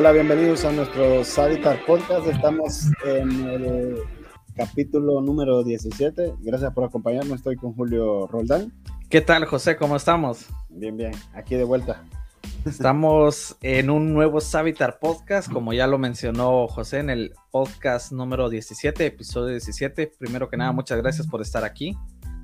Hola, bienvenidos a nuestro Savitar Podcast. Estamos en el capítulo número 17. Gracias por acompañarnos. Estoy con Julio Roldán. ¿Qué tal, José? ¿Cómo estamos? Bien, bien. Aquí de vuelta. Estamos en un nuevo Savitar Podcast, como ya lo mencionó José en el podcast número 17, episodio 17. Primero que nada, muchas gracias por estar aquí.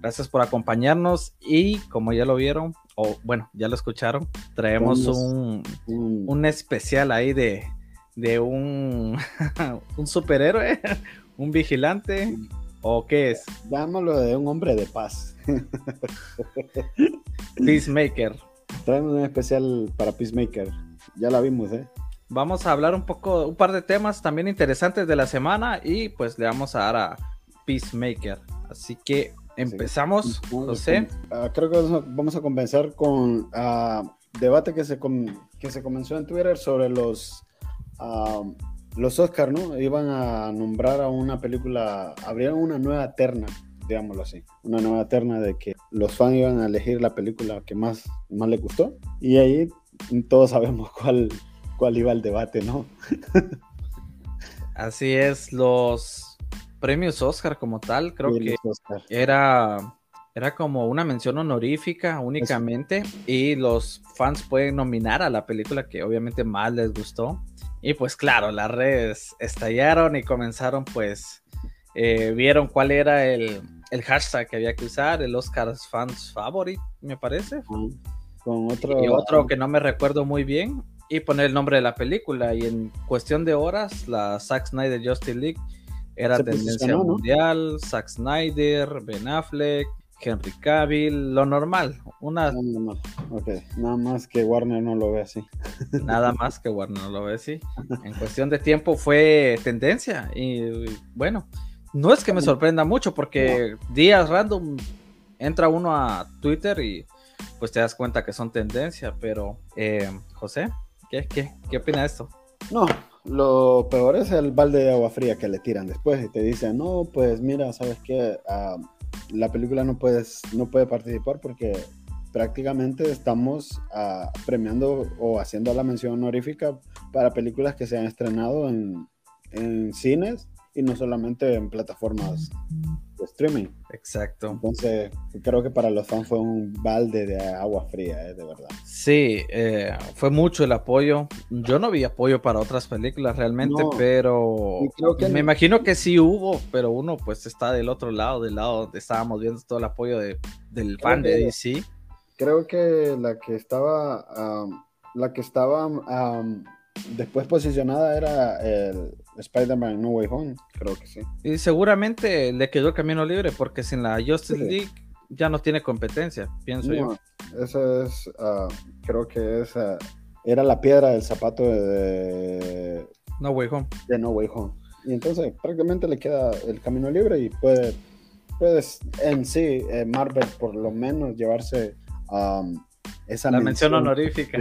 Gracias por acompañarnos y como ya lo vieron, o bueno, ya lo escucharon, traemos un, un especial ahí de, de un, un superhéroe, un vigilante, o qué es? Dámoslo de un hombre de paz. Peacemaker. Traemos un especial para Peacemaker. Ya la vimos, ¿eh? Vamos a hablar un poco, un par de temas también interesantes de la semana y pues le vamos a dar a Peacemaker. Así que empezamos, José. Ah, creo que vamos a comenzar con uh, debate que se, que se comenzó en Twitter sobre los, uh, los Oscars, ¿no? Iban a nombrar a una película, abrieron una nueva terna digámoslo así, una nueva terna de que los fans iban a elegir la película que más, más les gustó y ahí todos sabemos cuál, cuál iba el debate, ¿no? Así es, los premios Oscar como tal, creo que era, era como una mención honorífica únicamente y los fans pueden nominar a la película que obviamente más les gustó. Y pues claro, las redes estallaron y comenzaron pues, eh, vieron cuál era el, el hashtag que había que usar, el Oscars Fans Favorite, me parece. Con otro... Y otro que no me recuerdo muy bien. Y poner el nombre de la película. Y en cuestión de horas, la Zack Snyder Justice League era tendencia mundial. Zack Snyder, Ben Affleck, Henry Cavill, lo normal. Una... nada más que Warner no lo ve así. Nada más que Warner no lo ve así. En cuestión de tiempo fue tendencia. Y bueno, no es que me sorprenda mucho porque días random entra uno a Twitter y pues te das cuenta que son tendencia, pero eh, José, ¿qué, qué, qué opina de esto? No, lo peor es el balde de agua fría que le tiran después y te dicen, no, pues mira, sabes que ah, la película no, puedes, no puede participar porque prácticamente estamos ah, premiando o haciendo la mención honorífica para películas que se han estrenado en, en cines y no solamente en plataformas de streaming. Exacto. Entonces, creo que para los fans fue un balde de agua fría, eh, de verdad. Sí, eh, fue mucho el apoyo. Yo no vi apoyo para otras películas realmente, pero me imagino que sí hubo, pero uno pues está del otro lado, del lado donde estábamos viendo todo el apoyo de, del fan de DC. Creo que la que estaba, la que estaba después posicionada era el Spider-Man No Way Home, creo que sí. Y seguramente le quedó el camino libre porque sin la Justice League ya no tiene competencia, pienso yo. Esa es, ah, creo que esa era la piedra del zapato de, No Way Home. De No Way Home. Y entonces prácticamente le queda el camino libre y puede, puede en sí eh, Marvel por lo menos llevarse a esa la mención, honorífica.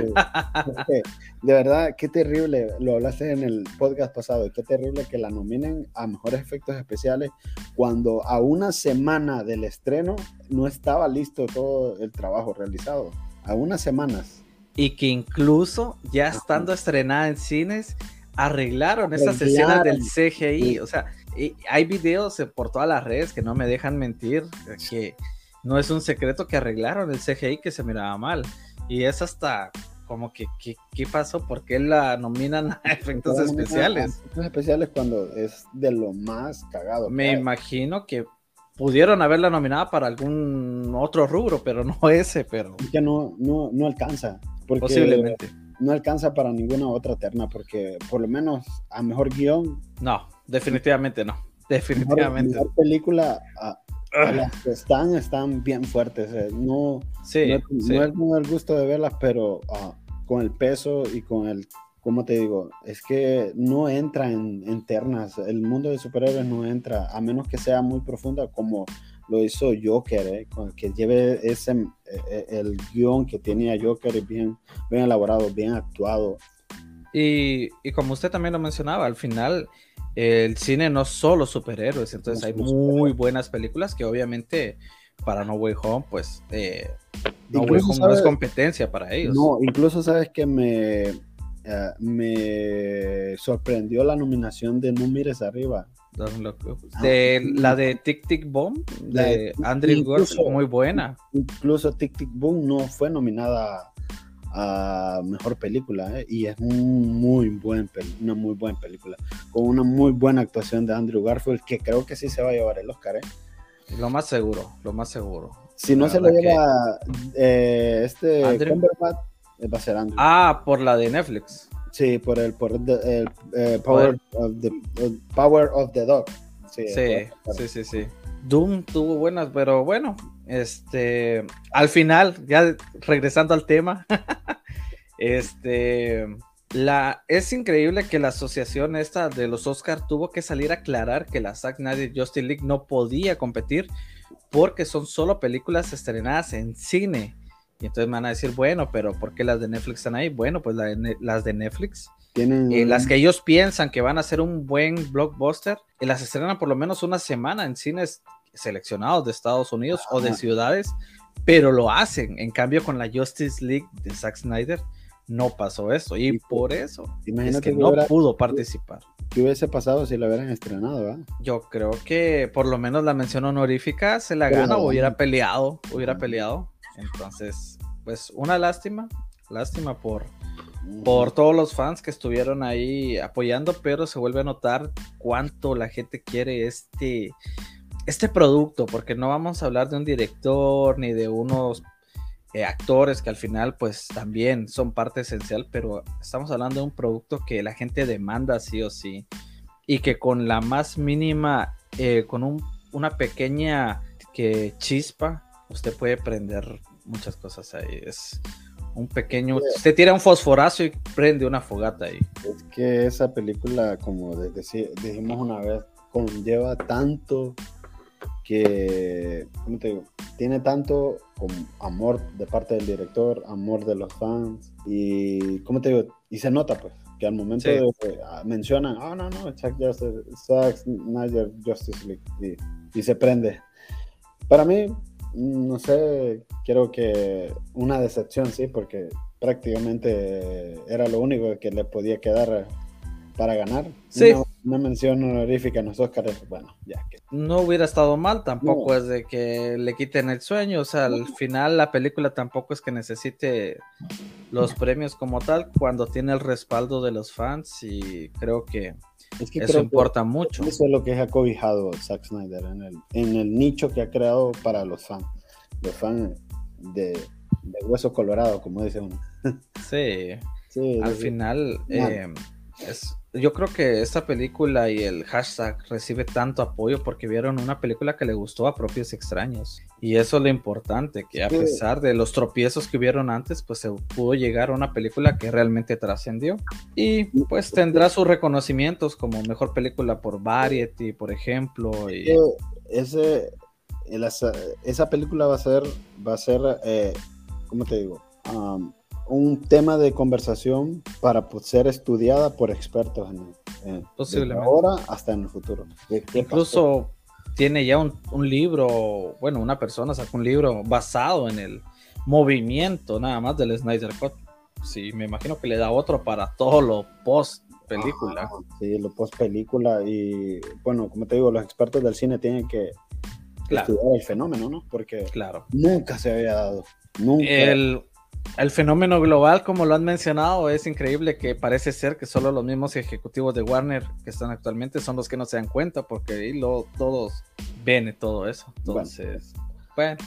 De, verdad, qué terrible, lo hablaste en el podcast pasado, qué terrible que la nominen a mejores efectos especiales cuando a una semana del estreno no estaba listo todo el trabajo realizado. A unas semanas. Y que incluso ya estando estrenada en cines, arreglaron, esas escenas del CGI. O sea, hay videos por todas las redes que no me dejan mentir, que no es un secreto que arreglaron el CGI que se miraba mal. Y es hasta como que, ¿qué, pasó? ¿Por qué la nominan a efectos especiales? Efectos especiales cuando es de lo más cagado. Me imagino que pudieron haberla nominada para algún otro rubro, pero no ese, pero... Que no, no, no alcanza. Posiblemente. No alcanza para ninguna otra terna, porque por lo menos a mejor guion... No, definitivamente no. Definitivamente. Mejor, mejor película... A, las que están, están bien fuertes. Eh. No, sí, no, es no el gusto de verlas, pero ah, con el peso y con el, ¿cómo te digo? Es que no entra en, ternas. El mundo de superhéroes no entra, a menos que sea muy profunda, como lo hizo Joker, eh, que lleve ese, eh, el guion que tenía Joker bien, bien elaborado, bien actuado. Y, y como usted también lo mencionaba, al final el cine no solo superhéroes, entonces hay muy buenas películas que obviamente para No Way Home, pues eh, No Way Home no es competencia para ellos. No, incluso sabes que me, eh, me sorprendió la nominación de No Mires Arriba. De, la de Tic Tic Boom, de Andrew Garfield, muy buena. Incluso Tic Tic Boom no fue nominada a mejor película ¿eh? y es un muy buen una muy buena película con una muy buena actuación de Andrew Garfield que creo que sí se va a llevar el Oscar ¿eh? lo más seguro lo más seguro. Si no se lo lleva eh, este Cumberbatch va a ser Andrew. Ah por la de Netflix. Sí por el por el, power, of the, power of the dog. Sí sí, sí sí. Doom tuvo buenas pero bueno este, al final, ya regresando al tema, este, la, es increíble que la asociación esta de los Oscar tuvo que salir a aclarar que la Zack Snyder Justice League no podía competir porque son solo películas estrenadas en cine. Y entonces me van a decir, bueno, pero ¿por qué las de Netflix están ahí? Bueno, pues las de Netflix, ¿Tienen... Eh, las que ellos piensan que van a ser un buen blockbuster, y las estrenan por lo menos una semana en cines seleccionados de Estados Unidos o de ciudades, pero lo hacen. En cambio, con la Justice League de Zack Snyder no pasó eso y por eso es que, no pudo participar. ¿Qué hubiese pasado si lo hubieran estrenado? Yo creo que por lo menos la mención honorífica se la gana o hubiera peleado, hubiera peleado. Entonces, pues una lástima, lástima por, por todos los fans que estuvieron ahí apoyando, pero se vuelve a notar cuánto la gente quiere este este producto, porque no vamos a hablar de un director ni de unos eh, actores que al final pues también son parte esencial, pero estamos hablando de un producto que la gente demanda sí o sí y que con la más mínima, eh, con una pequeña que chispa, usted puede prender muchas cosas ahí. Es un pequeño, usted tira un fosforazo y prende una fogata ahí. Es que esa película, como dijimos una vez, conlleva tanto que, ¿cómo te digo? Tiene tanto amor de parte del director, amor de los fans y, ¿cómo te digo? Y se nota, pues, que al momento de que ah, mencionan, oh, no, no, Zack Justice, Snyder Justice League y, se prende. Para mí, no sé, creo que una decepción, sí, porque prácticamente era lo único que le podía quedar para ganar. Sí. Una, mención honorífica en los Oscars, bueno, ya que. No hubiera estado mal, tampoco es de que le quiten el sueño, o sea, al final la película tampoco es que necesite los premios como tal, cuando tiene el respaldo de los fans y creo que, eso importa mucho. Eso es lo que ha cobijado Zack Snyder en el, en el nicho que ha creado para los fans, los fans de, de hueso colorado, como dice uno. Sí, sí al final... Eh, es, yo creo que esta película y el hashtag recibe tanto apoyo porque vieron una película que le gustó a propios extraños. Y eso es lo importante, que a pesar de los tropiezos que hubieron antes, pues se pudo llegar a una película que realmente trascendió. Y pues tendrá sus reconocimientos como mejor película por Variety, por ejemplo. Y... Ese, esa película va a ser, va a ser, eh, ¿cómo te digo? Um, un tema de conversación para ser estudiada por expertos en, Posiblemente. ahora hasta en el futuro. Incluso tiene ya un, libro, bueno, una persona sacó un libro basado en el movimiento nada más del Snyder Cut. Sí, me imagino que le da otro para todo lo post película. sí, lo post película y bueno, como te digo, los expertos del cine tienen que estudiar el fenómeno, ¿no? Porque claro. nunca se había dado. Nunca. El, el fenómeno global, como lo han mencionado, es increíble que parece ser que solo los mismos ejecutivos de Warner que están actualmente son los que no se dan cuenta, porque ahí lo, todos ven todo eso. Entonces, bueno,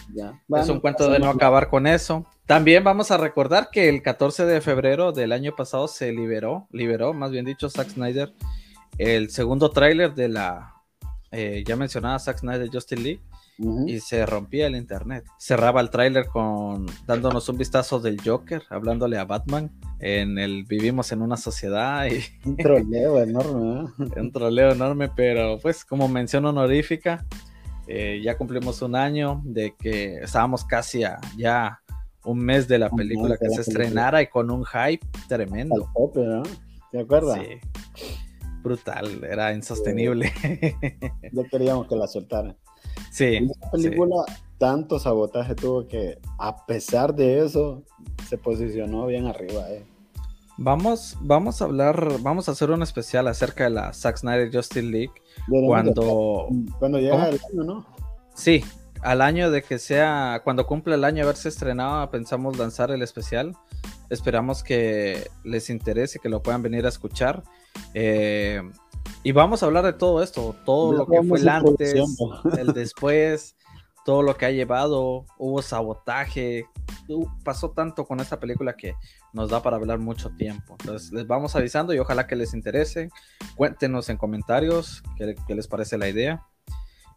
es un cuento de no acabar con eso. También vamos a recordar que el 14 de febrero del año pasado se liberó, liberó, más bien dicho, Zack Snyder, el segundo tráiler de la eh, ya mencionada Zack Snyder Justin League y se rompía el internet. Cerraba el tráiler con dándonos un vistazo del Joker, hablándole a Batman en el vivimos en una sociedad y un troleo enorme, un troleo enorme, pero pues como mención honorífica, eh, ya cumplimos un año de que estábamos casi a ya un mes de la película que se estrenara y con un hype tremendo. ¿Te acuerdas? Sí. Brutal, era insostenible. Ya queríamos que la soltaran. Sí. película tanto sabotaje tuvo que, a pesar de eso, se posicionó bien arriba. Eh. Vamos, vamos a hablar, vamos a hacer un especial acerca de la Zack Snyder Justice League cuando, cuando llega el año, ¿no? Sí, al año de que sea, cuando cumple el año de haberse estrenado, pensamos lanzar el especial. Esperamos que les interese, que lo puedan venir a escuchar. Eh, y vamos a hablar de todo esto, todo lo que fue el antes, el después, todo lo que ha llevado, hubo sabotaje, pasó tanto con esta película que nos da para hablar mucho tiempo. Entonces les vamos avisando y ojalá que les interese. Cuéntenos en comentarios qué, les parece la idea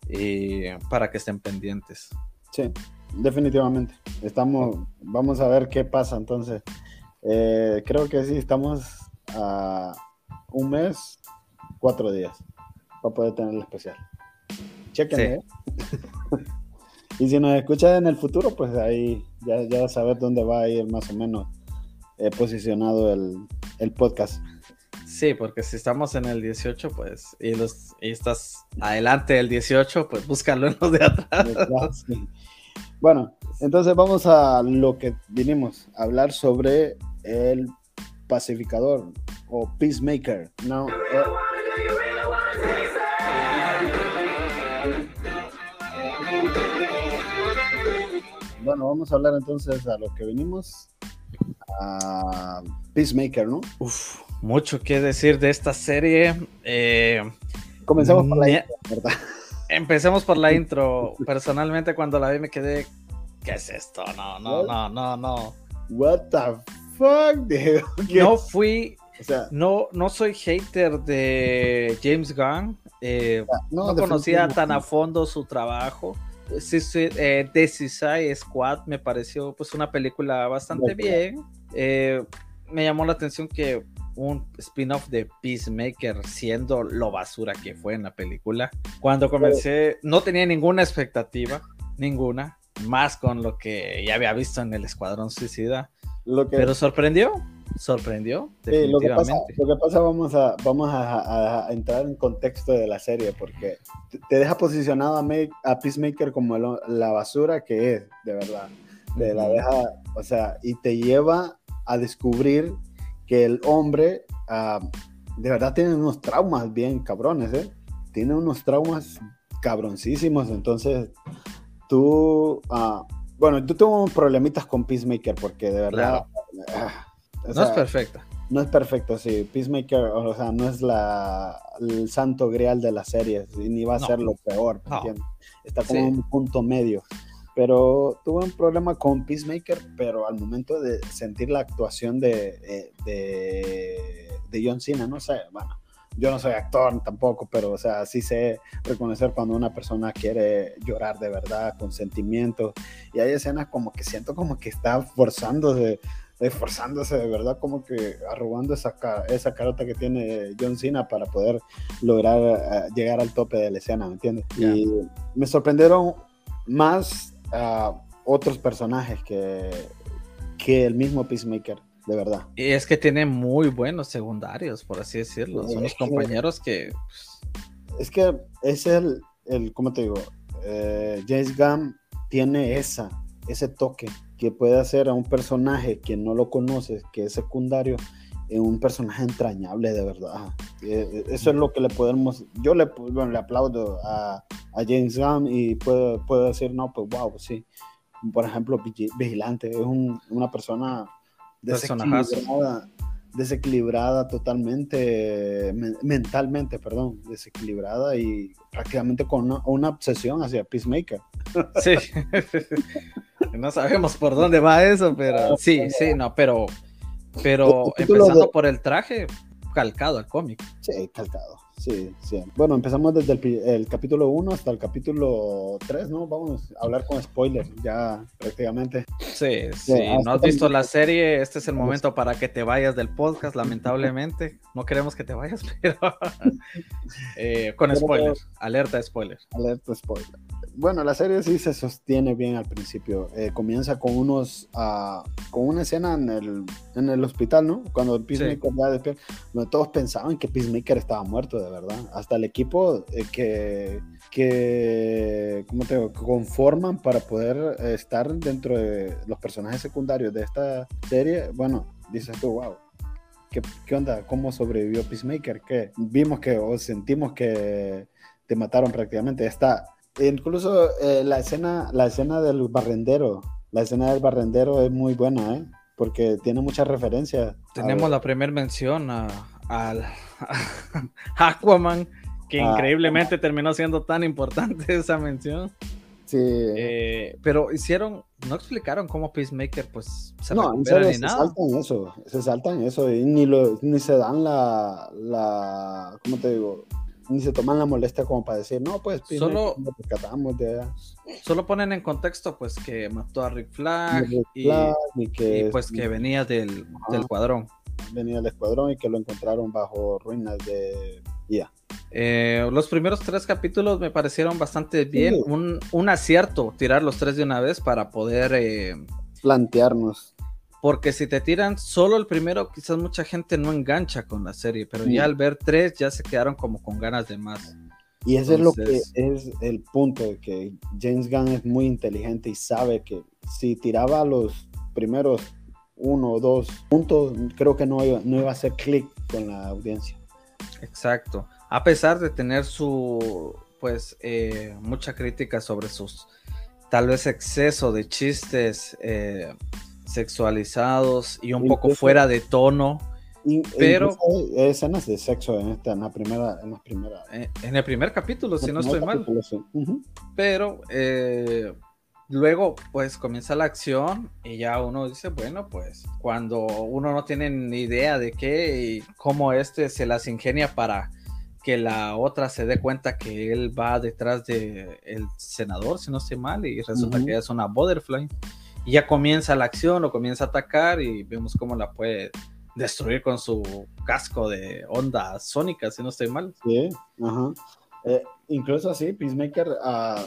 y para que estén pendientes. Sí, definitivamente. Estamos, vamos a ver qué pasa entonces. Eh, creo que sí, estamos a un mes, cuatro días para poder tener el especial. Chequenle. ¿eh? y si nos escuchan en el futuro, pues ahí ya, ya saber dónde va a ir más o menos eh, posicionado el, podcast. Sí, porque si estamos en el 18, pues, y, los, y estás adelante del 18, pues búscalo en los de atrás. Bueno, entonces vamos a lo que vinimos a hablar sobre el pacificador o peacemaker. No, eh, bueno, vamos a hablar entonces a lo que venimos. A Peacemaker, ¿no? Uf, mucho que decir de esta serie. Eh, Comencemos por la intro, ¿verdad? Empecemos por la intro. Personalmente, cuando la vi, me quedé. ¿Qué es esto? No, no, no, no, no. What the fuck, No fui. O sea, no, no soy hater de James Gunn. Eh, no, conocía tan a fondo su trabajo eh, The Squad me pareció pues una película bastante bien. Eh, me llamó la atención que un spin-off de Peacemaker siendo lo basura que fue en la película. Cuando comencé no tenía ninguna expectativa, ninguna, más con lo que ya había visto en el Escuadrón Suicida. Lo que... Pero sorprendió sorprendió. lo, que pasa, lo que pasa, vamos, a, vamos a, entrar en contexto de la serie, porque te deja posicionado a, a Peacemaker como la basura que es, de verdad. Te la deja, o sea, y te lleva a descubrir que el hombre ah, de verdad tiene unos traumas bien cabrones, ¿eh? Tiene unos traumas cabroncísimos, entonces tú, uh, bueno, tú tuvo problemitas con Peacemaker porque de verdad... No es perfecta. No es perfecto, sí. Peacemaker, o sea, no es la, el santo grial de la serie, ni va a ser lo peor, Está como en un punto medio. Pero tuve un problema con Peacemaker, pero al momento de sentir la actuación de, eh, de, de John Cena, no sé, bueno, yo no soy actor tampoco, pero o sea, sí sé reconocer cuando una persona quiere llorar de verdad, con sentimientos. Y hay escenas como que siento como que está forzándose esforzándose de verdad como que arrugando esa, esa carota que tiene John Cena para poder lograr eh, llegar al tope de la escena, ¿me entiendes? Y me sorprendieron más uh, otros personajes que, que el mismo Peacemaker, de verdad. Y es que tiene muy buenos secundarios, por así decirlo. Son los compañeros que... Es que es el, el ¿cómo te digo? Eh, James Gunn tiene esa, ese toque que puede hacer a un personaje que no lo conoces, que es secundario, en un personaje entrañable de verdad. Eh, eh, eso es lo que le podemos, yo le, le aplaudo a, James Gunn y puedo, puedo, decir, no, pues wow, sí. Por ejemplo, Vigilante es una persona desequilibrada, desequilibrada totalmente, mentalmente, perdón, desequilibrada y prácticamente con una, una obsesión hacia Peacemaker. Sí. no sabemos por dónde va eso, pero sí, sí, no, pero, pero empezando por el traje, calcado al cómic. Sí, calcado. Sí, sí. Bueno, empezamos desde el, capítulo 1 hasta el capítulo 3, ¿no? Vamos a hablar con spoilers ya prácticamente. Sí, sí. no has visto la serie, este es el momento para que te vayas del podcast, lamentablemente. No queremos que te vayas, pero eh, con spoilers. Alerta de spoilers. Alerta spoilers bueno, la serie sí se sostiene bien al principio. Eh, comienza con unos, uh, con una escena en el, en el hospital, ¿no? Cuando Peacemaker ya despierta, donde todos pensaban que Peacemaker estaba muerto, de verdad. Hasta el equipo eh, que, que, ¿cómo te digo? conforman para poder estar dentro de los personajes secundarios de esta serie, bueno, dices tú, wow, ¿qué, qué onda? ¿Cómo sobrevivió Peacemaker? ¿Qué? Vimos que, o sentimos que te mataron prácticamente. Está, incluso eh, la, escena, la escena del barrendero, la escena del barrendero es muy buena, ¿eh? Porque tiene muchas referencias. Tenemos la primera mención a, al Aquaman, que Ah. increíblemente terminó siendo tan importante esa mención. Sí. Eh, pero hicieron, no explicaron cómo Peacemaker pues se no, en serio, ni se nada. saltan eso, se saltan eso y ni, lo, ni se dan la, la, ¿cómo te digo? Ni se toman la molestia como para decir, no, pues, Solo- lo rescatamos de Solo ponen en contexto pues que mató a Rick Flag y, Flag y que, y, pues que venía del, del cuadrón. venía el escuadrón y que lo encontraron bajo ruinas de IA. Eh, los primeros tres capítulos me parecieron bastante bien. Sí. Un, un acierto tirar los tres de una vez para poder. eh, Plantearnos. Porque si te tiran solo el primero, quizás mucha gente no engancha con la serie. Pero Sí. ya al ver tres, ya se quedaron como con ganas de más. Y ese Entonces- es lo que es el punto, de que James Gunn es muy inteligente y sabe que si tiraba los primeros uno o dos puntos, creo que no iba, no iba a hacer clic con la audiencia. Exacto. A pesar de tener su, pues, eh, mucha crítica sobre sus, tal vez exceso de chistes eh, sexualizados y un poco fuera de tono. Pero- hay escenas de sexo en esta, en la primera, en las primeras. eh, en el primer capítulo, si no estoy mal. Pero eh, luego, pues comienza la acción y ya uno dice, bueno, pues cuando uno no tiene ni idea de qué y cómo este se las ingenia para que la otra se dé cuenta que él va detrás de el senador, si no estoy mal, y resulta Ujú. que es una butterfly. Y ya comienza la acción, o comienza a atacar y vemos cómo la puede destruir con su casco de onda sónica, si no estoy mal. Sí, ajá. Eh, incluso así, Peacemaker, ah,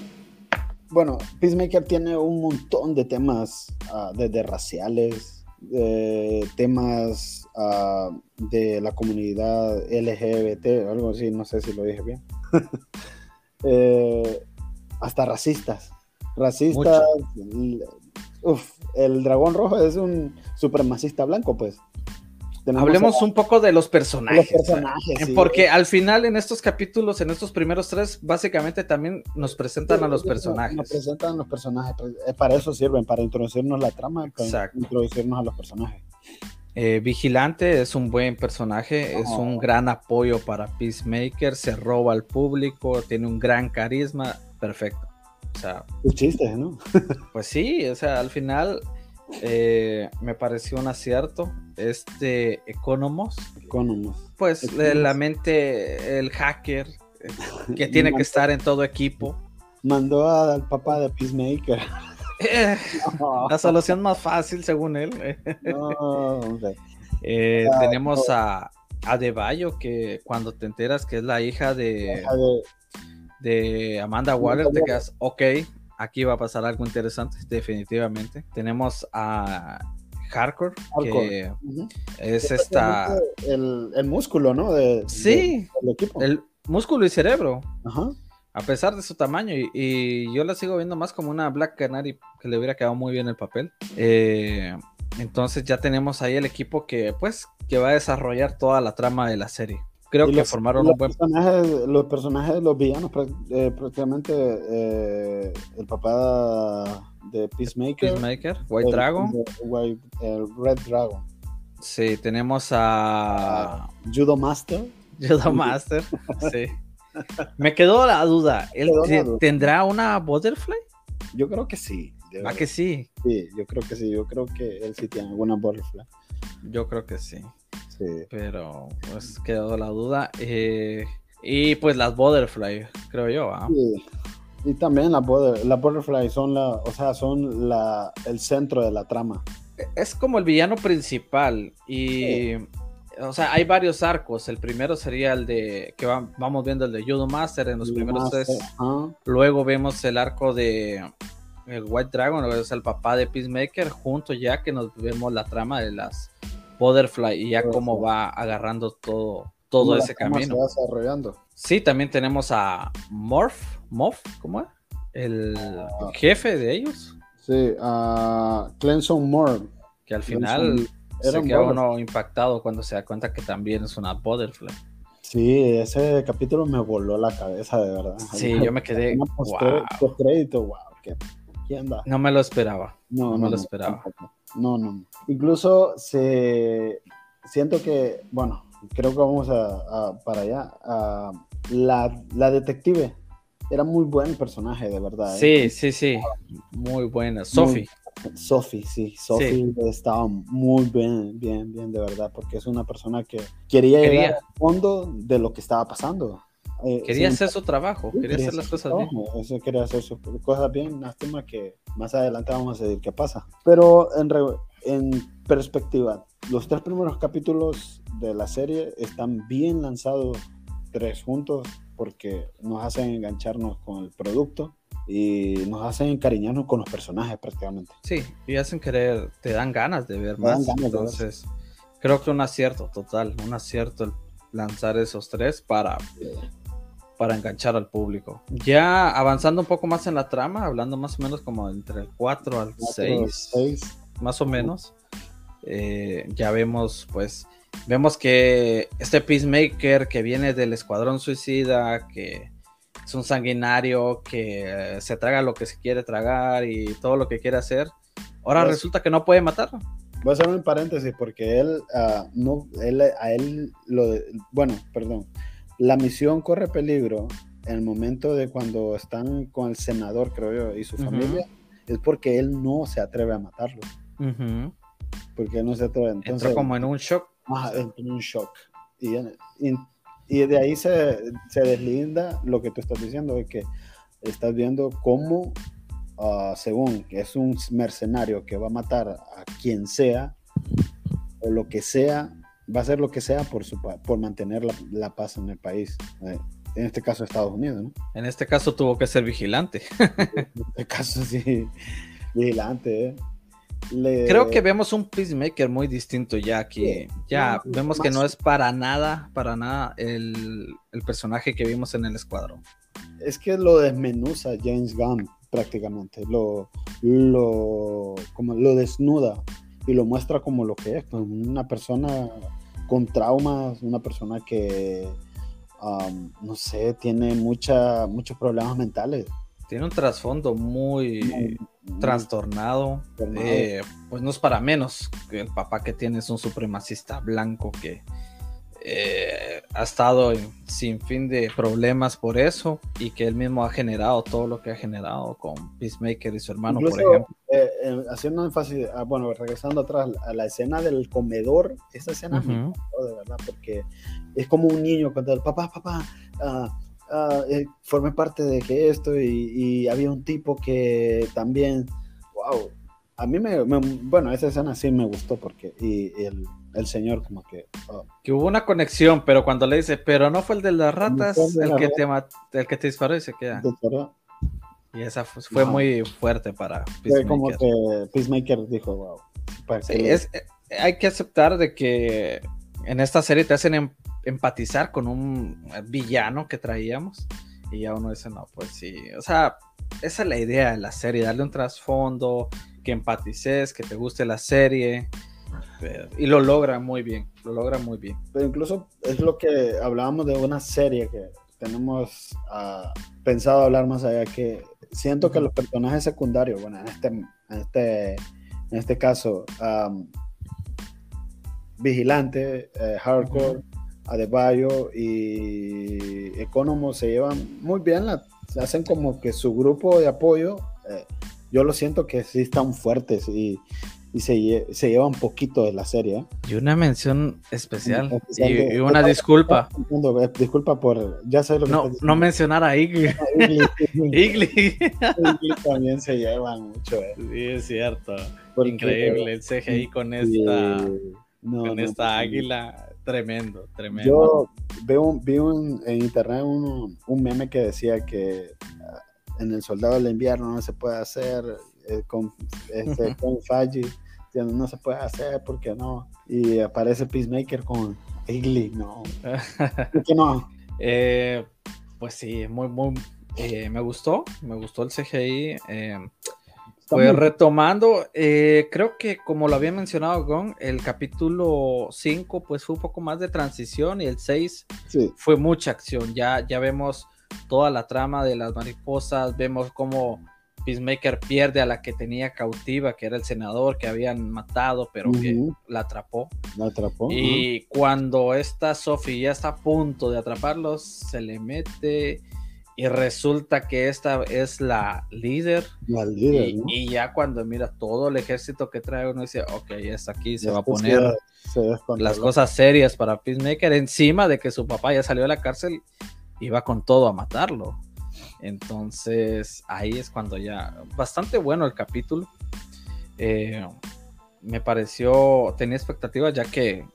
bueno, Peacemaker tiene un montón de temas, ah, desde raciales, de temas ah, de la comunidad LGBT, algo así, no sé si lo dije bien. Eh, hasta racistas. Racistas. Uf, el dragón rojo es un supremacista blanco, pues. Tenemos Hablemos a- un poco de los personajes. los personajes, eh, sí. Porque al final en estos capítulos, en estos primeros tres, básicamente también nos presentan a los Sí, Nos personajes. presentan los personajes. pues, eh, Para eso sirven, para introducirnos la trama, para Exacto. introducirnos a los personajes. Eh, Vigilante es un buen personaje, es un gran apoyo para Peacemaker, se roba al público, tiene un gran carisma, perfecto. O sea, Sus chistes, ¿no? pues sí, o sea, al final eh, me pareció un acierto. Este Economos, Economos. pues Economos. la mente, el hacker, que tiene que estar en todo equipo. Mandó al papá de Peacemaker. Eh, la solución más fácil, según él. No. Eh, Ah, tenemos a, a De Bayo, que cuando te enteras que es la hija de- de Amanda Waller, te quedas, ok, aquí va a pasar algo interesante, definitivamente. Tenemos a Hardcore, que Hardcore. Ujú. es esta... El, el músculo, ¿no? De, Sí, de- del equipo. el músculo y cerebro, Ajá. a pesar de su tamaño, y, y yo la sigo viendo más como una Black Canary, que le hubiera quedado muy bien el papel. Eh, entonces ya tenemos ahí el equipo que, pues, que va a desarrollar toda la trama de la serie. Creo que los- formaron los un buen personajes, los personajes, los villanos, eh, prácticamente eh, el papá de Peacemaker. Peacemaker, White el- Dragon. el- White- el Red Dragon. Sí, tenemos a Judo Master. Judo Master. Sí. Me quedó la duda. ¿Él tendrá una Butterfly? Yo creo que sí. de ¿Va verdad. Ah, que sí? Sí, yo creo que sí. Yo creo que él sí tiene alguna butterfly. Yo creo que sí. Sí. Pero pues quedó la duda. Eh, y pues las Butterfly, creo yo. ¿ah? Sí. Y también las butter- las butterfly son la, o sea, son la, el centro de la trama. Es como el villano principal. Y. O sea, hay varios arcos. El primero sería el de. que va- vamos viendo el de Judo Master en los Judo primeros Master, tres. Luego vemos el arco de el White Dragon, es el papá de Peacemaker, junto ya que nos vemos la trama de las Butterfly y ya cómo va agarrando todo, todo ese camino. Se va desarrollando. Sí, también tenemos a Morph, Morph, ¿cómo es? El Ah. jefe de ellos, Sí, a Clemson Moore. que al final se queda uno impactado cuando se da cuenta que también es una butterfly. Sí, ese capítulo me voló la cabeza, de verdad. Sí, yo me quedé. Wow. crédito, wow, ¿qué, ¿quién da? No me lo esperaba. No, no, me lo esperaba. No, no. Incluso se siento que, bueno, creo que vamos a, para allá. la, la detective era muy buen personaje, de verdad. ¿eh? Sí, sí, sí. Muy buena. Sophie. Sophie, sí, Sophie estaba muy bien, bien, bien, de verdad, porque es una persona que quería, llegar al fondo de lo que estaba pasando. Eh, quería hacer su trabajo, quería, hacer las cosas bien. Eso quería hacer sus cosas bien, lástima que más adelante vamos a decir qué pasa. Pero en, en perspectiva, los tres primeros capítulos de la serie están bien lanzados tres juntos porque nos hacen engancharnos con el producto y nos hacen encariñarnos con los personajes prácticamente. Sí, y hacen querer, te dan ganas de ver más. Entonces, creo que un acierto total, un acierto lanzar esos tres para, para enganchar al público. Ya avanzando un poco más en la trama, hablando más o menos como entre el 4 al 6, más o menos, eh, ya vemos pues vemos que este Peacemaker que viene del Escuadrón Suicida, que es un sanguinario, que se traga lo que se quiere tragar y todo lo que quiere hacer, ahora pues resulta que no puede matarlo. Voy a hacer un paréntesis porque él, uh, no, él, a él, lo bueno, perdón, la misión corre peligro en el momento de cuando están con el senador, creo yo, y su familia, es porque él no se atreve a matarlo. Porque él no se atreve. Entonces, Entró como en un shock en un shock. Y, y, de ahí se, se, deslinda lo que tú estás diciendo, de que estás viendo cómo, uh, según que es un mercenario que va a matar a quien sea, o lo que sea, va a hacer lo que sea por, su, por mantener la, la paz en el país. Eh, en este caso Estados Unidos, ¿no? En este caso tuvo que ser vigilante. en este caso sí, vigilante, ¿eh? Creo que vemos un Peacemaker muy distinto ya aquí. ya vemos que no es para nada, para nada el, personaje que vimos en el escuadrón. Es que lo desmenuza James Gunn prácticamente, lo, lo, como lo desnuda y lo muestra como lo que es, pues, una persona con traumas, una persona que, no sé, tiene mucha, muchos problemas mentales. Tiene un trasfondo muy, trastornado. Eh, pues no es para menos que el papá que tiene es un supremacista blanco que eh, ha estado sin fin de problemas por eso y que él mismo ha generado todo lo que ha generado con Peacemaker y su hermano, por ejemplo. Eh, haciendo énfasis, ah, bueno, regresando atrás a la escena del comedor, esa escena de verdad, porque es como un niño cuando el papá, papá, uh, uh, formé parte de que esto y, había un tipo que también, wow, a mí me, bueno, esa escena sí me gustó porque, y, el, el, señor como que... Oh. Que hubo una conexión, pero cuando le dice, pero no fue el de las ratas el, que te el que te disparó y se queda. Y esa fue, muy fuerte para Peacemaker. Fue como que Peacemaker dijo, wow. es, eh, hay que aceptar de que en esta serie te hacen em, empatizar con un villano que traíamos. Y ya uno dice, no, pues sí. O sea, esa es la idea de la serie, darle un trasfondo, que empatices, que te guste la serie. y lo logra muy bien, lo logra muy bien. Pero incluso es lo que hablábamos de una serie que tenemos uh, pensado hablar más allá, que siento que los personajes secundarios, bueno, en este, en este, en este caso, Vigilante, eh, Hardcore, Adebayo y Economo se llevan muy bien, se hacen como que su grupo de apoyo, eh, yo lo siento que sí están fuertes y, y se, se llevan poquito de la serie. ¿eh? Y una mención especial, y, una disculpa. Eh, disculpa por, ya sé lo que No, no mencionar a Igli. Igli. también se llevan mucho. Sí, es cierto. Increíble el CGI con esta, con esta águila Tremendo, tremendo. Yo veo, vi un, en internet un, un, meme que decía que en el Soldado del Invierno no se puede hacer eh, con, este, con no se puede hacer porque no. Y aparece Peacemaker con Igly, no. ¿Por qué no? Eh, pues sí, muy, muy. Eh, me gustó, me gustó el CGI. Pues retomando, eh, creo que como lo había mencionado Gon, el capítulo 5 pues fue un poco más de transición y el 6 fue mucha acción. Ya, ya vemos toda la trama de las mariposas, vemos cómo Peacemaker pierde a la que tenía cautiva, que era el senador que habían matado, pero que la atrapó. La atrapó. Y cuando esta Sophie ya está a punto de atraparlos, se le mete y resulta que esta es la líder. La líder. Y, ya cuando mira todo el ejército que trae, uno dice, ok, está aquí, se va a poner las cosas serias para Peacemaker, encima de que su papá ya salió de la cárcel va con todo a matarlo. Entonces ahí es cuando ya, bastante bueno el capítulo. Eh, me pareció, tenía expectativas ya que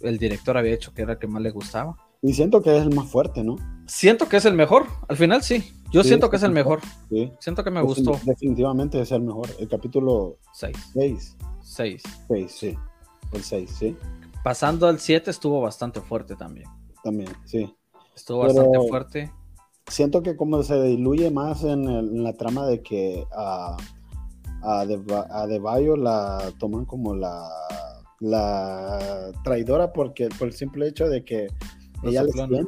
el director había hecho que era el que más le gustaba. Y siento que es el más fuerte, ¿no? Siento que es el mejor, al final sí. Yo siento que es el mejor. Sí. Siento que me gustó. Definitivamente es el mejor. El capítulo 6. 6. 6. 6, sí. El 6, sí. Pasando al 7 estuvo bastante fuerte también. También, sí. Estuvo bastante fuerte. Siento que como se diluye más en, la trama de que a, a, de, a la toman como la, la traidora porque por el simple hecho de que ella le siembra,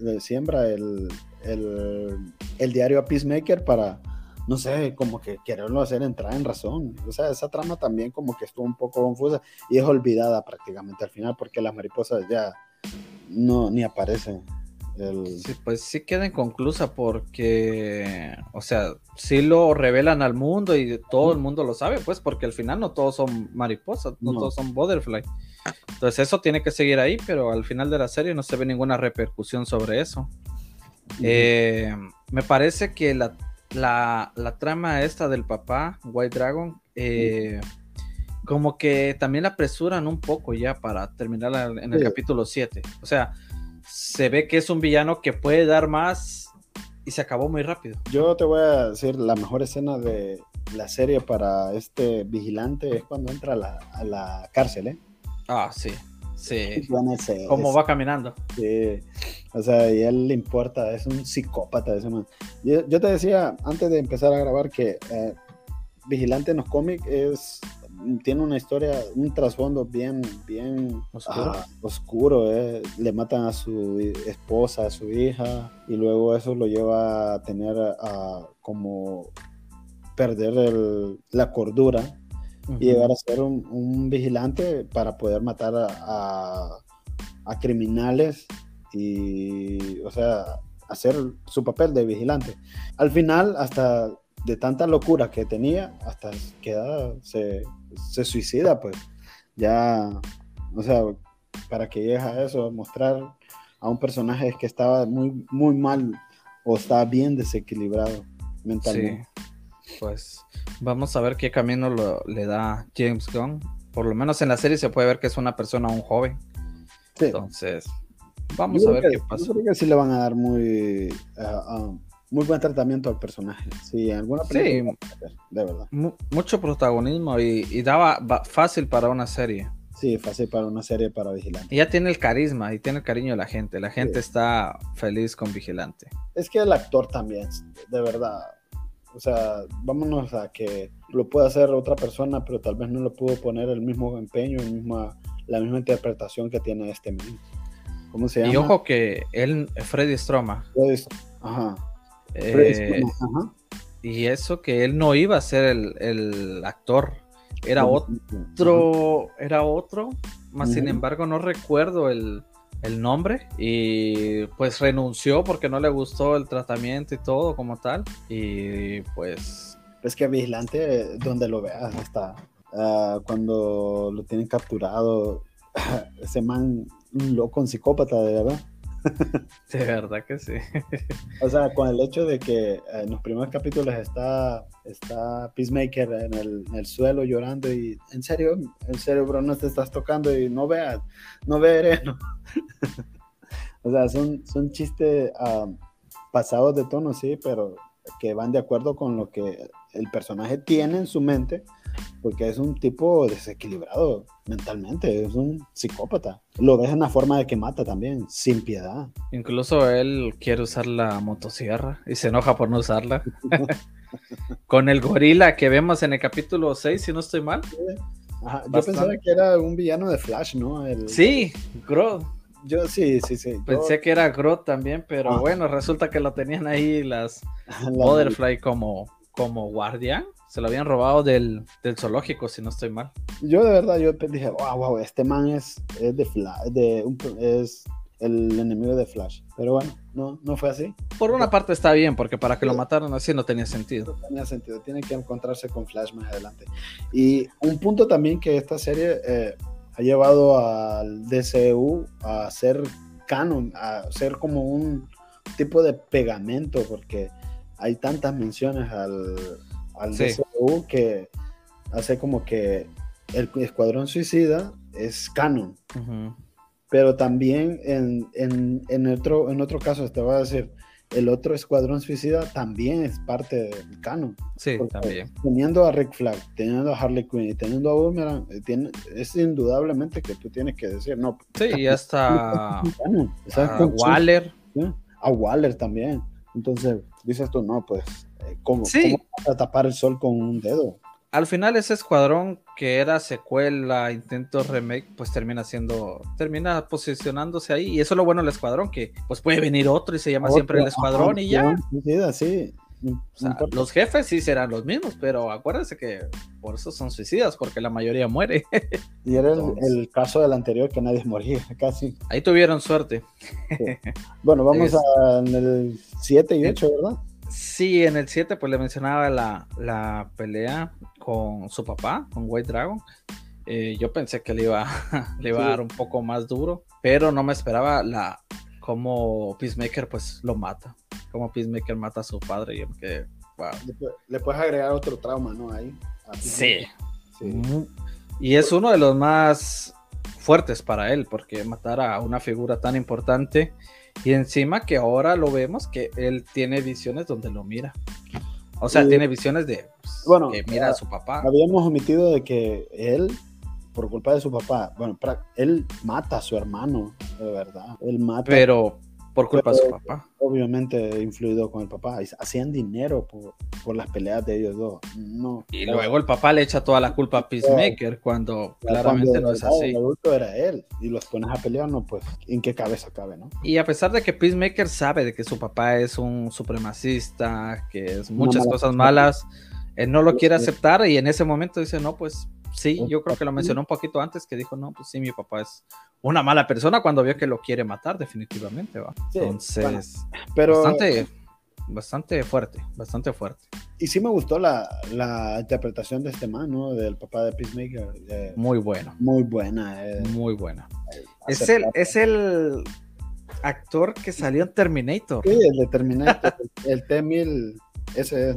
le siembra el, el, diario a Peacemaker para, no sé, como que quererlo hacer entrar en razón. O sea, esa trama también como que estuvo un poco confusa y es olvidada prácticamente al final porque las mariposas ya no ni aparecen. Sí, pues sí queda inconclusa porque, o sea, sí lo revelan al mundo y todo el mundo lo sabe, pues porque al final no todos son mariposas, no, todos son butterfly. Entonces eso tiene que seguir ahí, pero al final de la serie no se ve ninguna repercusión sobre eso. Eh, me parece que la, trama esta del papá, White Dragon, eh, como que también la apresuran un poco ya para terminar en el capítulo 7. O sea, se ve que es un villano que puede dar más y se acabó muy rápido. Yo te voy a decir, la mejor escena de la serie para este vigilante es cuando entra a la, cárcel, ¿eh? Ah, sí. Sí. Cómo va caminando. Sí. O sea, y a él le importa, es un psicópata ese man. Yo, te decía antes de empezar a grabar que eh, Vigilante en los cómics es tiene una historia, un trasfondo bien, bien oscuro. eh. Le matan a su esposa, a su hija, y luego eso lo lleva a tener a, como perder la cordura y llegar a ser un, vigilante para poder matar a, a, criminales y, o sea, hacer su papel de vigilante. Al final, hasta de tanta locura que tenía, hasta queda, se, se suicida, pues ya, o sea, para que llegue a eso, mostrar a un personaje que estaba muy, muy mal o estaba bien desequilibrado mentalmente. pues vamos a ver qué camino le da James Gunn. Por lo menos en la serie se puede ver que es una persona, un joven. Entonces, vamos a ver qué pasa. Yo creo que sí le van a dar muy, uh, muy buen tratamiento al personaje. Sí, alguna película sí, de verdad. mucho protagonismo y, daba fácil para una serie. Sí, fácil para una serie para Vigilante. Y ya tiene el carisma y tiene el cariño de la gente. La gente está feliz con Vigilante. Es que el actor también, de verdad. O sea, vámonos a que lo pueda hacer otra persona, pero tal vez no lo pudo poner el mismo empeño, el misma, la misma interpretación que tiene este mismo. ¿Cómo se llama? Y ojo que él, Freddy Stroma. ajá. Eh, y eso que él no iba a ser el, actor, era otro, era otro, más sin embargo no recuerdo el, nombre y pues renunció porque no le gustó el tratamiento y todo como tal y pues... Es que Vigilante, donde lo veas, hasta ah, cuando lo tienen capturado, ese man, loco, un psicópata, de verdad. De verdad que sí. O sea, con el hecho de que en los primeros capítulos está, está Peacemaker en el, suelo llorando y en serio, en serio, bro, no te estás tocando y no veas, no veré, O sea, son, son chistes um, pasados de tono, sí, pero que van de acuerdo con lo que el personaje tiene en su mente porque es un tipo desequilibrado mentalmente, es un psicópata. Lo ves en la forma de que mata también, sin piedad. Incluso él quiere usar la motosierra y se enoja por no usarla. con el gorila que vemos en el capítulo 6, si no estoy mal. Ajá, yo pensaba que era un villano de Flash, ¿no? Sí, Grodd. Yo sí, sí, sí. Pensé que era Grodd también, pero ah. bueno, resulta que lo tenían ahí las Butterfly como, como guardián. Se lo habían robado del, zoológico, si no estoy mal. Yo de verdad, yo dije, wow, wow, este man es, es de Flash, de es el enemigo de Flash. Pero bueno, no, no fue así. Por una parte está bien, porque para que lo mataran así no tenía sentido. No tenía sentido, tiene que encontrarse con Flash más adelante. Y un punto también que esta serie eh, ha llevado al DCU a ser canon, a ser como un tipo de pegamento, porque hay tantas menciones al, al DCU que hace como que el Escuadrón Suicida es canon. Pero también en, en, en, otro, en otro caso, te voy a decir, el otro Escuadrón Suicida también es parte del canon. Sí, también. Teniendo a Rick Flag, teniendo a Harley Quinn y teniendo a Boomerang, eh, tiene, es indudablemente que tú tienes que decir, no. Sí, y hasta a Waller. A Waller también. Entonces, dices tú, no, pues, eh, ¿cómo, ¿cómo vas a tapar el sol con un dedo? al final ese escuadrón que era secuela, intento remake, pues termina siendo, termina posicionándose ahí. Y eso es lo bueno del escuadrón, que pues puede venir otro y se llama siempre el escuadrón y ya. Sí, los jefes sí serán los mismos, pero acuérdense que por eso son suicidas, porque la mayoría muere. Y era el, caso del anterior que nadie moría, casi. Ahí tuvieron suerte. Bueno, vamos a el 7 y 8, ¿verdad? Sí, en el 7 pues le mencionaba la, pelea con su papá, con White Dragon. Eh, yo pensé que le iba, le iba a dar un poco más duro, pero no me esperaba la cómo Peacemaker pues lo mata, como Peacemaker mata a su padre y wow. Le, puedes agregar otro trauma, ¿no? Ahí. Sí. sí. Y es uno de los más fuertes para él, porque matar a una figura tan importante y encima que ahora lo vemos que él tiene visiones donde lo mira. O sea, tiene visiones de pues, bueno, que mira a su papá. Habíamos omitido de que él, por culpa de su papá, bueno, él mata a su hermano, de verdad. Él mata. Pero por culpa de su papá. Obviamente influido con el papá. Hacían dinero por, por las peleas de ellos dos. No, y luego el papá le echa toda la culpa a Peacemaker cuando claramente no es así. El adulto era él. Y los pones a pelear, no, pues, ¿en qué cabeza cabe, no? Y a pesar de que Peacemaker sabe de que su papá es un supremacista, que es muchas cosas malas, él no lo quiere aceptar y en ese momento dice, no, pues sí, yo creo que lo mencionó un poquito antes, que dijo, no, pues sí, mi papá es una mala persona cuando vio que lo quiere matar, definitivamente, va. Entonces, pero... bastante, bastante fuerte, bastante fuerte. Y sí me gustó la, la interpretación de este man, ¿no? Del papá de Peacemaker. muy bueno. Muy buena. Eh. muy buena. es el, es el actor que salió en Terminator. Sí, el de Terminator, el, T-1000, ese es.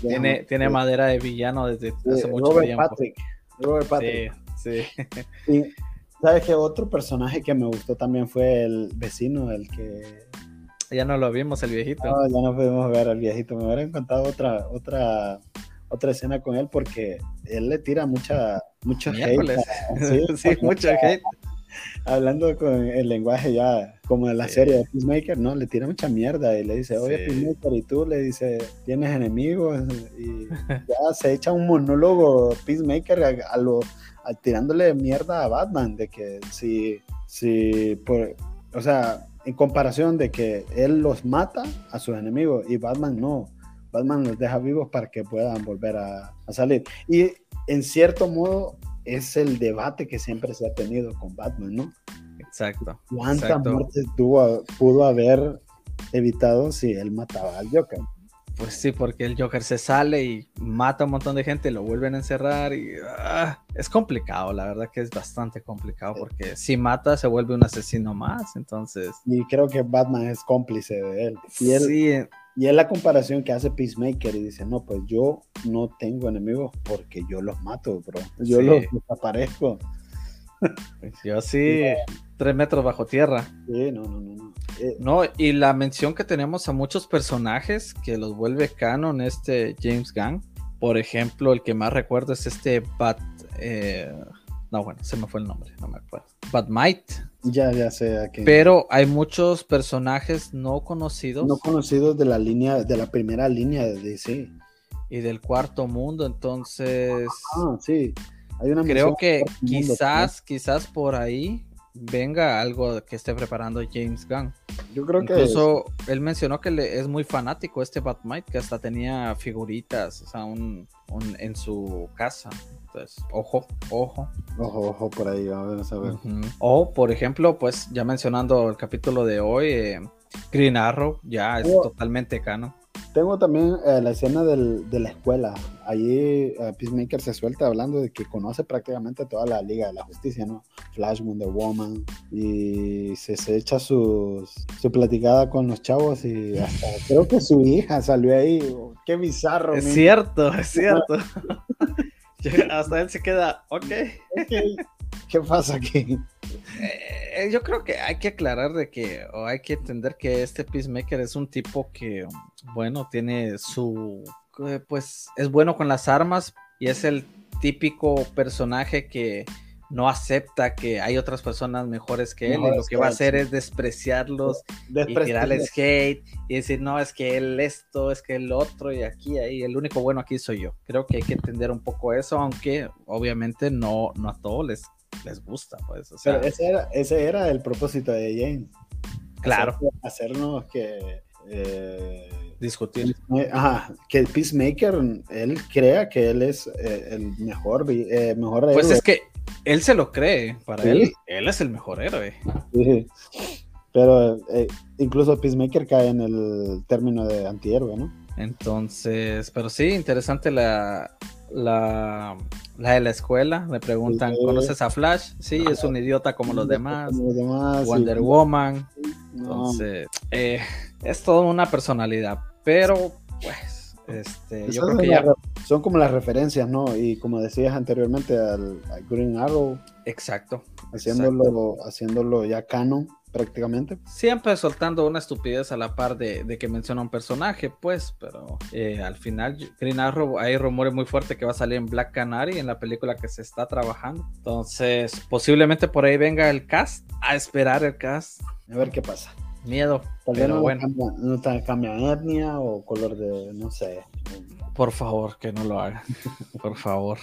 Tiene, tiene madera de villano desde hace mucho Robert tiempo. Patrick. Robert Patrick. Sí, sí. ¿Sabes qué? Otro personaje que me gustó también fue el vecino, el que... Ya no lo vimos, el viejito. No, ya no pudimos ver al viejito. Me hubiera encantado otra, otra, otra escena con él porque él le tira mucha, mucha hate. Sí, sí mucha hate. Hablando con el lenguaje ya como de la serie de Peacemaker, ¿no? Le tira mucha mierda y le dice, oye, Peacemaker, y tú le dice, tienes enemigos y ya se echa un monólogo Peacemaker a, a lo tirándole mierda a Batman, de que si, si por, o sea, en comparación de que él los mata a sus enemigos y Batman no, Batman los deja vivos para que puedan volver a, salir. Y en cierto modo es el debate que siempre se ha tenido con Batman, ¿no? Exacto. ¿Cuántas muertes tuvo, pudo haber evitado si él mataba al Joker? Pues sí, porque el Joker se sale y mata a un montón de gente, lo vuelven a encerrar y ah, es complicado, la verdad que es bastante complicado porque si mata se vuelve un asesino más, entonces... Y creo que Batman es cómplice de él. Él, sí. Y es la comparación que hace Peacemaker y dice, no, pues yo no tengo enemigos porque yo los mato, bro. Yo los desaparezco. Yo sí, tres metros bajo tierra. Sí, no, no, no. Eh, no, y la mención que tenemos a muchos personajes que los vuelve canon este James Gunn. Por ejemplo, el que más recuerdo es este Bat, eh, No, bueno, se me fue el nombre, no me acuerdo. Batmite. Ya, ya sé a qué. Pero hay muchos personajes no conocidos. No conocidos de la línea, de la primera línea de DC. Y del cuarto mundo, entonces. Ah, sí. Hay una creo que quizás, quizás por ahí venga algo que esté preparando James Gunn. Yo creo que. Incluso él mencionó que le, es muy fanático este Batmite, que hasta tenía figuritas, o sea, un, en su casa. Entonces, ojo, ojo. Ojo, ojo por ahí, vamos a ver. O, por ejemplo, pues ya mencionando el capítulo de hoy, eh, Green Arrow ya es totalmente cano. Tengo también eh, la escena del, de la escuela. Allí uh, Peacemaker se suelta hablando de que conoce prácticamente toda la Liga de la Justicia, ¿no? Flash, Wonder Woman. Y se, se echa su, su platicada con los chavos y hasta creo que su hija salió ahí. Qué bizarro. Es cierto, es cierto. hasta él se queda, ok. okay. ¿Qué pasa aquí? Eh, yo creo que hay que aclarar de que, o hay que entender que este Peacemaker es un tipo que, bueno, tiene su, eh, pues, es bueno con las armas y es el típico personaje que no acepta que hay otras personas mejores que él y lo que va a hacer es despreciarlos y tirarles hate y decir no es que él esto es que el otro y aquí ahí el único bueno aquí soy yo creo que hay que entender un poco eso aunque obviamente no no a todos les les gusta, pues. Pero ese era, ese era el propósito de James. Claro. hacernos que. Eh, Discutir. Ajá, que el Peacemaker, él crea que él es eh, el mejor, eh, mejor Pues es que él se lo cree, para él, él es el mejor héroe. Sí. Pero incluso Peacemaker cae en el término de antihéroe, ¿no? Entonces, pero sí, interesante la, la, la de la escuela, me preguntan, ¿conoces a Flash? Sí, es un idiota como los demás. Wonder Woman. Entonces, eh, es toda una personalidad, pero pues, este, yo creo que ya... Son como las referencias, ¿no? Y como decías anteriormente al, Green Arrow. Exacto. Haciéndolo, haciéndolo ya canon prácticamente. Siempre soltando una estupidez a la par de, que menciona un personaje, pues, pero eh, al final Green Arrow hay rumores muy fuertes que va a salir en Black Canary en la película que se está trabajando. Entonces, posiblemente por ahí venga el cast, a esperar el cast. A ver qué pasa. Miedo. pero bueno. no te cambia etnia o color de, no sé. Por favor, que no lo haga. por favor.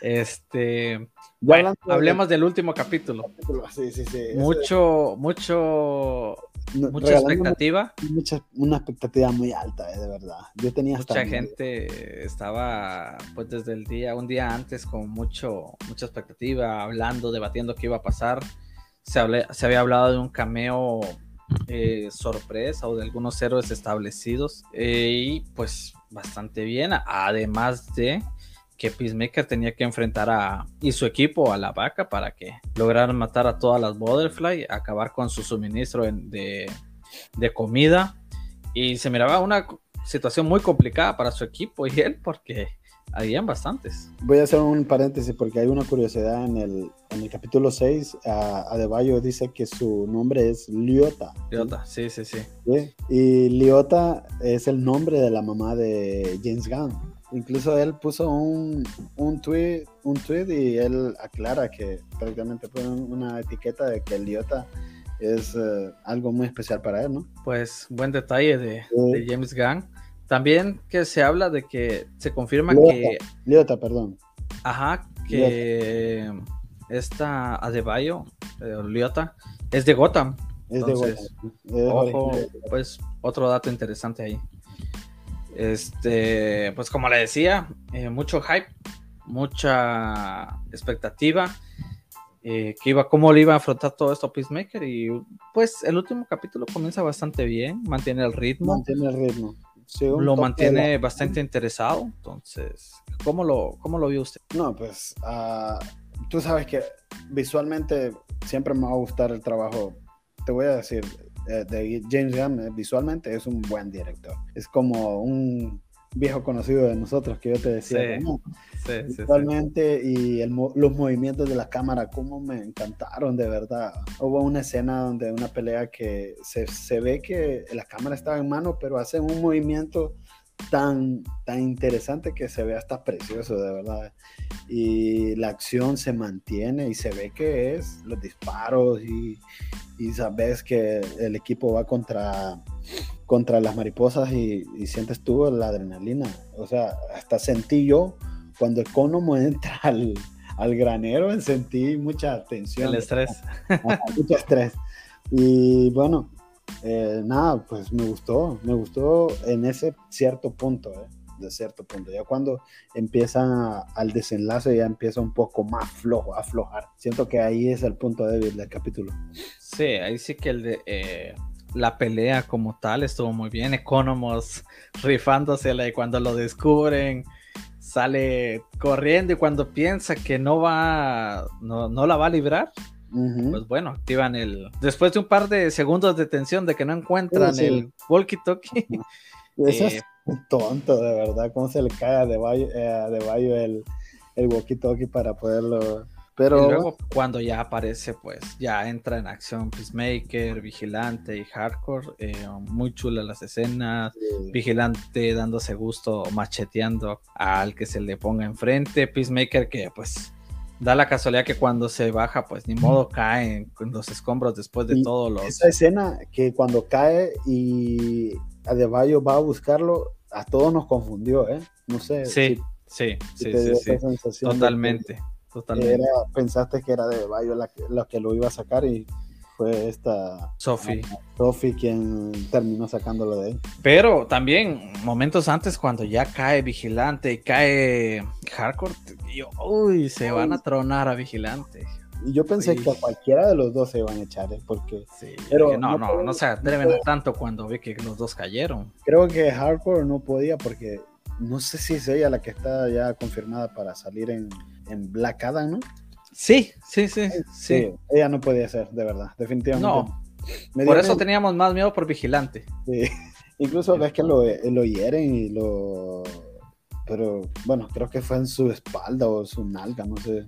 Este, hablemos del último capítulo. Mucho, mucho, mucha expectativa. una expectativa muy alta, eh, de verdad. Yo tenía mucha gente estaba, pues desde el día, un día antes, con mucho, mucha expectativa, hablando, debatiendo qué iba a pasar. Se, se había hablado de un cameo eh, sorpresa o de algunos héroes establecidos eh, y pues bastante bien además de que Peacemaker tenía que enfrentar a y su equipo a la vaca para que lograran matar a todas las Butterfly, acabar con su suministro de, de comida. Y se miraba una situación muy complicada para su equipo y él porque habían bastantes. Voy a hacer un paréntesis porque hay una curiosidad en el, en el capítulo 6. A Adebayo dice que su nombre es Liota. Liota, sí, sí, sí, sí. Y Liota es el nombre de la mamá de James Gunn. Incluso él puso un, un, tweet, un tweet y él aclara que prácticamente pone una etiqueta de que el idiota es eh, algo muy especial para él, ¿no? Pues buen detalle de, James Gunn. También que se habla de que se confirma que... Liota, perdón. Ajá, que esta Adebayo, eh, Liota, es de Gotham. Es de Gotham. ojo, pues otro dato interesante ahí. Este, pues como le decía, eh, mucho hype, mucha expectativa. Eh, que iba, cómo le iba a afrontar todo esto a Peacemaker. Y pues el último capítulo comienza bastante bien, mantiene el ritmo. Mantiene el ritmo. Lo mantiene bastante interesado. Entonces, ¿cómo lo, cómo lo vio usted? No, pues ah, tú sabes que visualmente siempre me va a gustar el trabajo. Te voy a decir, eh, de James Gunn eh, visualmente es un buen director. Es como un viejo conocido de nosotros que yo te decía. visualmente y los movimientos de la cámara, como me encantaron de verdad. Hubo una escena donde una pelea que se, se ve que la cámara estaba en mano, pero hacen un movimiento tan, tan interesante que se ve hasta precioso, de verdad. Y la acción se mantiene y se ve que es los disparos y, y sabes que el equipo va contra, contra las mariposas y, sientes tú la adrenalina. O sea, hasta sentí yo cuando el cono entra al, al granero, sentí mucha tensión. El estrés. mucho estrés. Y bueno, eh, nada, pues me gustó, me gustó en ese cierto punto, eh, de cierto punto. Ya cuando empiezan al desenlace ya empieza un poco más flojo, aflojar. Siento que ahí es el punto débil del capítulo. Sí, ahí sí que el de eh, la pelea como tal estuvo muy bien. Economos rifándosela y cuando lo descubren sale corriendo y cuando piensa que no va, no, no la va a librar, pues bueno, activan el. Después de un par de segundos de tensión de que no encuentran el walkie-talkie. Eso es eh, tonto, de verdad. ¿Cómo se le cae de Bayo, eh, el, el walkie-talkie para poderlo. Pero... Y luego cuando ya aparece, pues ya entra en acción Peacemaker, Vigilante y Hardcore. Eh, muy chulas las escenas. Vigilante dándose gusto, macheteando al que se le ponga enfrente. Peacemaker que pues da la casualidad que cuando se baja, pues ni modo cae en los escombros después de todo los. Esa escena que cuando cae y Adebayo va a buscarlo, a todos nos confundió, ¿eh? No sé. Sí, sí, sí, sí, sí. Totalmente. Totalmente. pensaste que era Adebayo la la que lo iba a sacar y fue esta Sophie. Sophie quien terminó sacándolo de ahí. Pero también momentos antes cuando ya cae Vigilante y cae Hardcore, yo, uy, se van a tronar a Vigilante. Y yo pensé que a cualquiera de los dos se iban a echar, ¿eh? porque... Sí, pero no, no, no, se atreven tanto cuando ve que los dos cayeron. Creo que Hardcore no podía porque no sé si es ella la que está ya confirmada para salir en, en Black Adam, ¿no? Sí, sí, sí, sí, Ella no podía ser, de verdad, definitivamente. No. Por eso teníamos más miedo por Vigilante. Sí. Incluso ves que lo, lo hieren y lo. Pero bueno, creo que fue en su espalda o su nalga, no sé.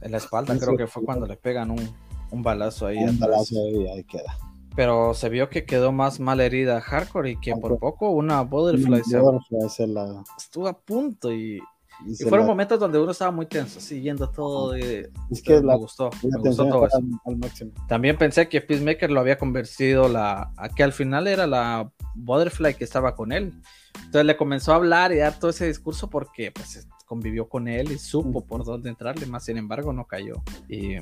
En la espalda, creo que fue cuando le pegan un, un balazo ahí. Un balazo ahí, ahí queda. Pero se vio que quedó más mal herida Hardcore y que por poco una Butterfly, se, estuvo a punto y y, fueron momentos donde uno estaba muy tenso, siguiendo todo. es que me gustó, me gustó todo eso. También pensé que Peacemaker lo había convertido la, a que al final era la Butterfly que estaba con él. Entonces le comenzó a hablar y dar todo ese discurso porque pues convivió con él y supo por dónde entrarle, más sin embargo no cayó. Y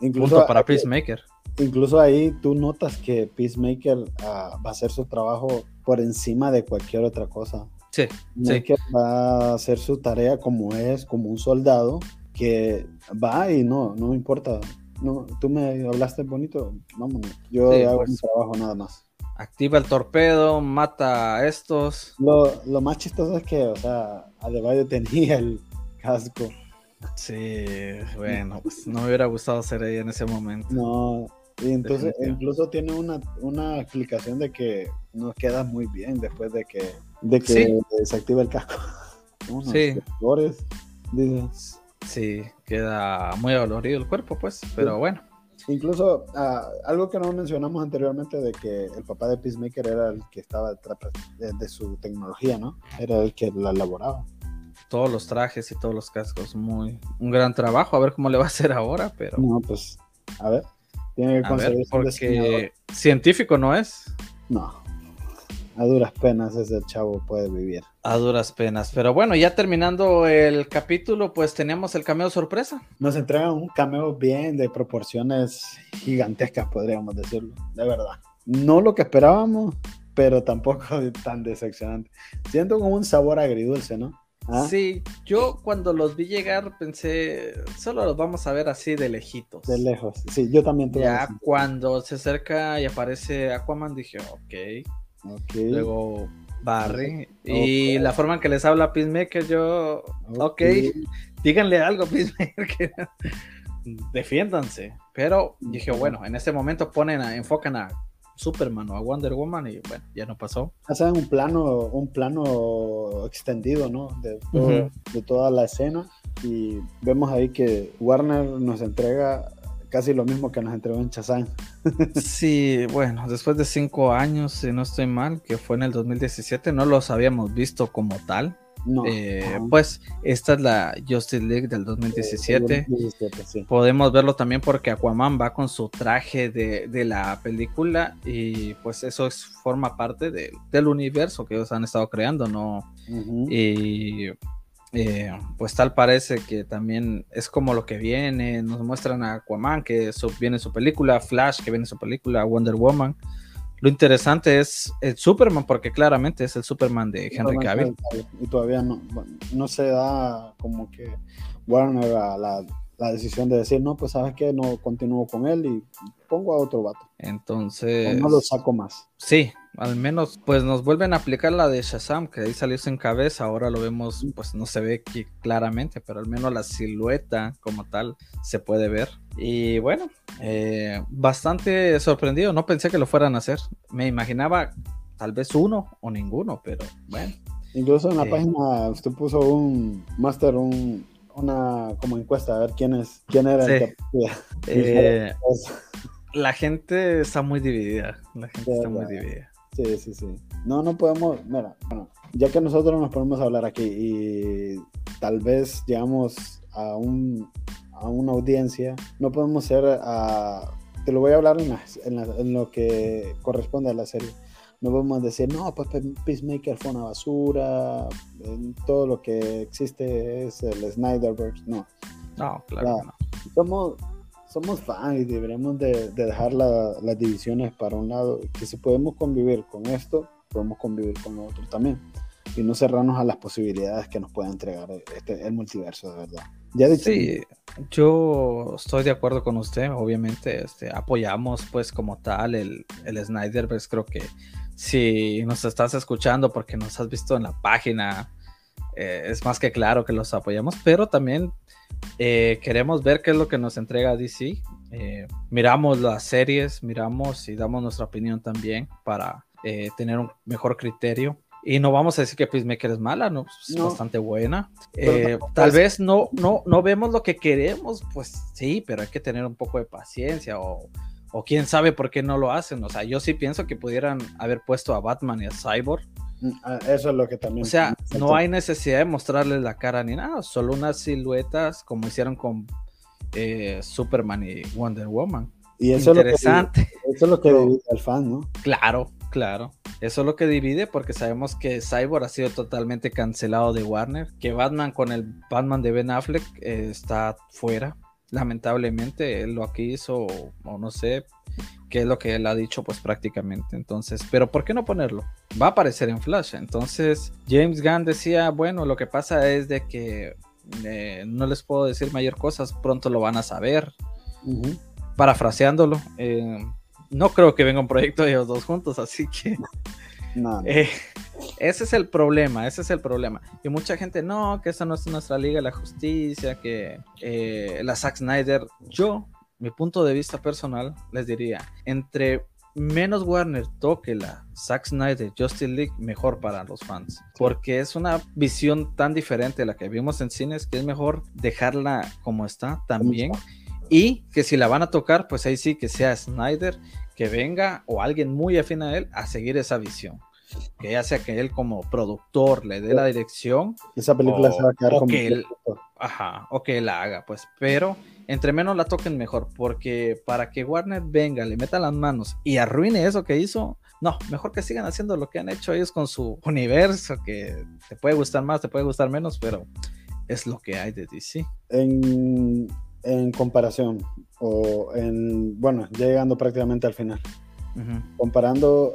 incluso para Peacemaker. Incluso ahí tú notas que Peacemaker ah, va a hacer su trabajo por encima de cualquier otra cosa. Sí, sí. que va a hacer su tarea como es, como un soldado, que va y no, no me importa. No, tú me hablaste bonito, vámonos. Yo hago pues. mi trabajo nada más. Activa el torpedo, mata a estos. Lo, lo más chistoso es que, o sea, Adebayo tenía el casco. Sí, bueno, pues no me hubiera gustado ser ahí en ese momento. No, y entonces incluso tiene una, una explicación de que no queda muy bien después de que de que se activa el casco. sí. Sí, queda muy dolorido el cuerpo, pues, pero bueno. Incluso ah, algo que no mencionamos anteriormente de que el papá de Peacemaker era el que estaba detrás de, su tecnología, ¿no? Era el que la elaboraba. Todos los trajes y todos los cascos, muy un gran trabajo, a ver cómo le va a hacer ahora, pero... No, pues, a ver. Tiene que conseguir porque científico no es. No a duras penas ese chavo puede vivir. A duras penas. Pero bueno, ya terminando el capítulo, pues tenemos el cameo sorpresa. Nos entregan un cameo bien de proporciones gigantescas, podríamos decirlo, de verdad. No lo que esperábamos, pero tampoco tan decepcionante. Siento como un sabor agridulce, ¿no? ¿Ah? Sí, yo cuando los vi llegar pensé, solo los vamos a ver así de lejitos. De lejos, sí, yo también. Ya cuando se acerca y aparece Aquaman dije, ok, Luego Barry. Y la forma en que les habla Peacemaker, yo. Ok, díganle algo, Peacemaker. Defiéndanse. Pero dije, bueno, en este momento ponen a, enfocan a Superman o a Wonder Woman y bueno, ya no pasó. Hacen un plano, un plano extendido, ¿no? De, de toda la escena. Y vemos ahí que Warner nos entrega casi lo mismo que nos entregó en Chazán. Sí, bueno, después de cinco años, si no estoy mal, que fue en el 2017, no los habíamos visto como tal. Eh, pues esta es la Justice League del 2017. Podemos verlo también porque Aquaman va con su traje de, la película y pues eso es, forma parte del universo que ellos han estado creando, ¿no? Y eh, pues tal parece que también es como lo que viene. Nos muestran a Aquaman que viene su película, Flash que viene su película, Wonder Woman. Lo interesante es el Superman, porque claramente es el Superman de Henry Cavill. Y todavía no, no se da como que Warner la, la decisión de decir, no, pues sabes que no continúo con él y pongo a otro vato. Entonces... no lo saco más. Sí, al menos pues nos vuelven a aplicar la de Shazam, que ahí salió sin cabeza, ahora lo vemos, pues no se ve claramente, pero al menos la silueta como tal se puede ver. Y bueno, eh, bastante sorprendido, no pensé que lo fueran a hacer. Me imaginaba tal vez uno o ninguno, pero bueno. Incluso en la eh, página usted puso un master, un, una como encuesta a ver quién es, quién era el que... Eh, la gente está muy dividida. La gente está muy dividida. Sí, sí, sí. No, no podemos, mira, bueno, ya que nosotros nos ponemos a hablar aquí y tal vez llegamos a un a una audiencia, no podemos ser a, te lo voy a hablar en, en, lo que corresponde a la serie. No podemos decir, no, pues Peacemaker fue una basura, todo lo que existe es el Snyderverse, no. No, claro. Somos, somos fans y deberíamos de, dejar las divisiones para un lado, que si podemos convivir con esto, podemos convivir con lo otro también. Y no cerrarnos a las posibilidades que nos pueda entregar este, el multiverso, de verdad. Ya Sí, yo estoy de acuerdo con usted, obviamente, este, apoyamos pues como tal el, el Snyderverse, creo que si nos estás escuchando porque nos has visto en la página, eh, es más que claro que los apoyamos, pero también eh, queremos ver qué es lo que nos entrega DC. Eh, miramos las series, miramos y damos nuestra opinión también para tener un mejor criterio. Y no vamos a decir que Peacemaker es mala, no, es bastante buena. tal vez no, no, no vemos lo que queremos, pues sí, pero hay que tener un poco de paciencia o o quién sabe por qué no lo hacen. O sea, yo sí pienso que pudieran haber puesto a Batman y a Cyborg. Mm, ah, eso es lo que también. O sea, no hay necesidad de mostrarles la cara ni nada, solo unas siluetas como hicieron con eh, Superman y Wonder Woman. Y eso Interesante. Es lo que, eso es lo que divide al fan, ¿no? Claro, claro. Eso es lo que divide porque sabemos que Cyborg ha sido totalmente cancelado de Warner, que Batman con el Batman de Ben Affleck eh, está fuera lamentablemente lo que hizo, o no sé qué es lo que él ha dicho, pues prácticamente. Entonces, pero ¿por qué no ponerlo? Va a aparecer en Flash. Entonces, James Gunn decía, bueno, lo que pasa es de que eh, no les puedo decir mayor cosas, pronto lo van a saber. Parafraseándolo, eh, no creo que venga un proyecto de ellos dos juntos, así que eh, ese es el problema, ese es el problema. Y mucha gente, no, que esa no es nuestra Liga de la Justicia, que eh, la Zack Snyder. Yo, mi punto de vista personal, les diría, entre menos Warner toque la Zack Snyder Justice League, mejor para los fans. Porque es una visión tan diferente a la que vimos en cines que es mejor dejarla como está también. Y que si la van a tocar, pues ahí sí que sea Snyder, que venga o alguien muy afín a él a seguir esa visión que ya sea que él como productor le dé la dirección. Esa película se va a quedar o que él, ajá, o que él la haga, pues. Pero entre menos la toquen mejor, porque para que Warner venga, le meta las manos y arruine eso que hizo, no, mejor que sigan haciendo lo que han hecho ellos con su universo, que te puede gustar más, te puede gustar menos, pero es lo que hay de DC. En, en comparación, o en, bueno, llegando prácticamente al final. Comparando,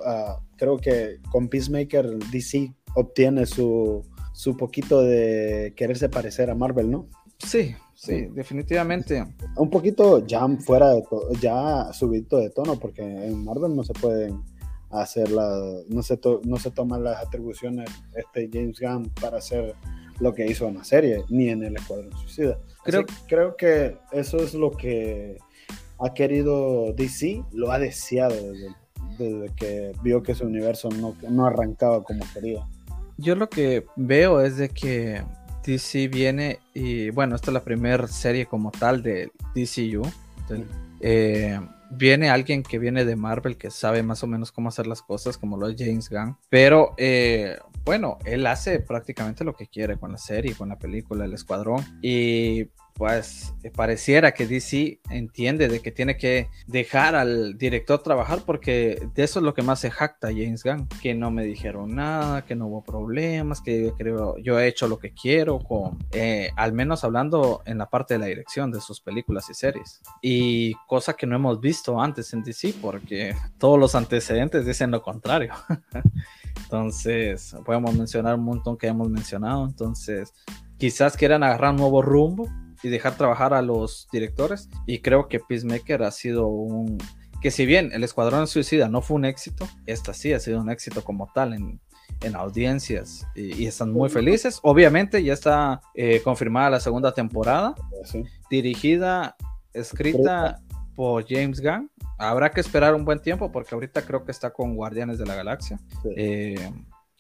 creo que con Peacemaker DC obtiene su, su poquito de quererse parecer a Marvel, ¿no? Sí, sí, definitivamente. Un poquito ya fuera de ya subido de tono, porque en Marvel no se pueden hacer la, no se, no se toman las atribuciones este James Gunn para hacer lo que hizo en la serie, ni en el Escuadrón Suicida. Creo, creo que eso es lo que ha querido DC, lo ha deseado desde, que vio que su universo no, no, arrancaba como quería. Yo lo que veo es de que DC viene y bueno, esta es la primera serie como tal de DCU. Eh, viene alguien que viene de Marvel que sabe más o menos cómo hacer las cosas, como lo es James Gunn. Pero eh, bueno, él hace prácticamente lo que quiere con la serie, con la película, el escuadrón. Y pues eh, pareciera que DC entiende de que tiene que dejar al director trabajar porque de eso es lo que más se jacta James Gunn, que no me dijeron nada, que no hubo problemas, que yo creo yo he hecho lo que quiero, con, eh, al menos hablando en la parte de la dirección de sus películas y series. Y cosa que no hemos visto antes en DC porque todos los antecedentes dicen lo contrario. Entonces, podemos mencionar un montón que hemos mencionado. Entonces, quizás quieran agarrar un nuevo rumbo y dejar trabajar a los directores. Y creo que Peacemaker ha sido un... Que si bien el Escuadrón Suicida no fue un éxito, esta sí ha sido un éxito como tal en, en audiencias y, están muy felices. Obviamente ya está eh, confirmada la segunda temporada, dirigida, escrita por James Gunn. Habrá que esperar un buen tiempo porque ahorita creo que está con Guardianes de la Galaxia. Eh,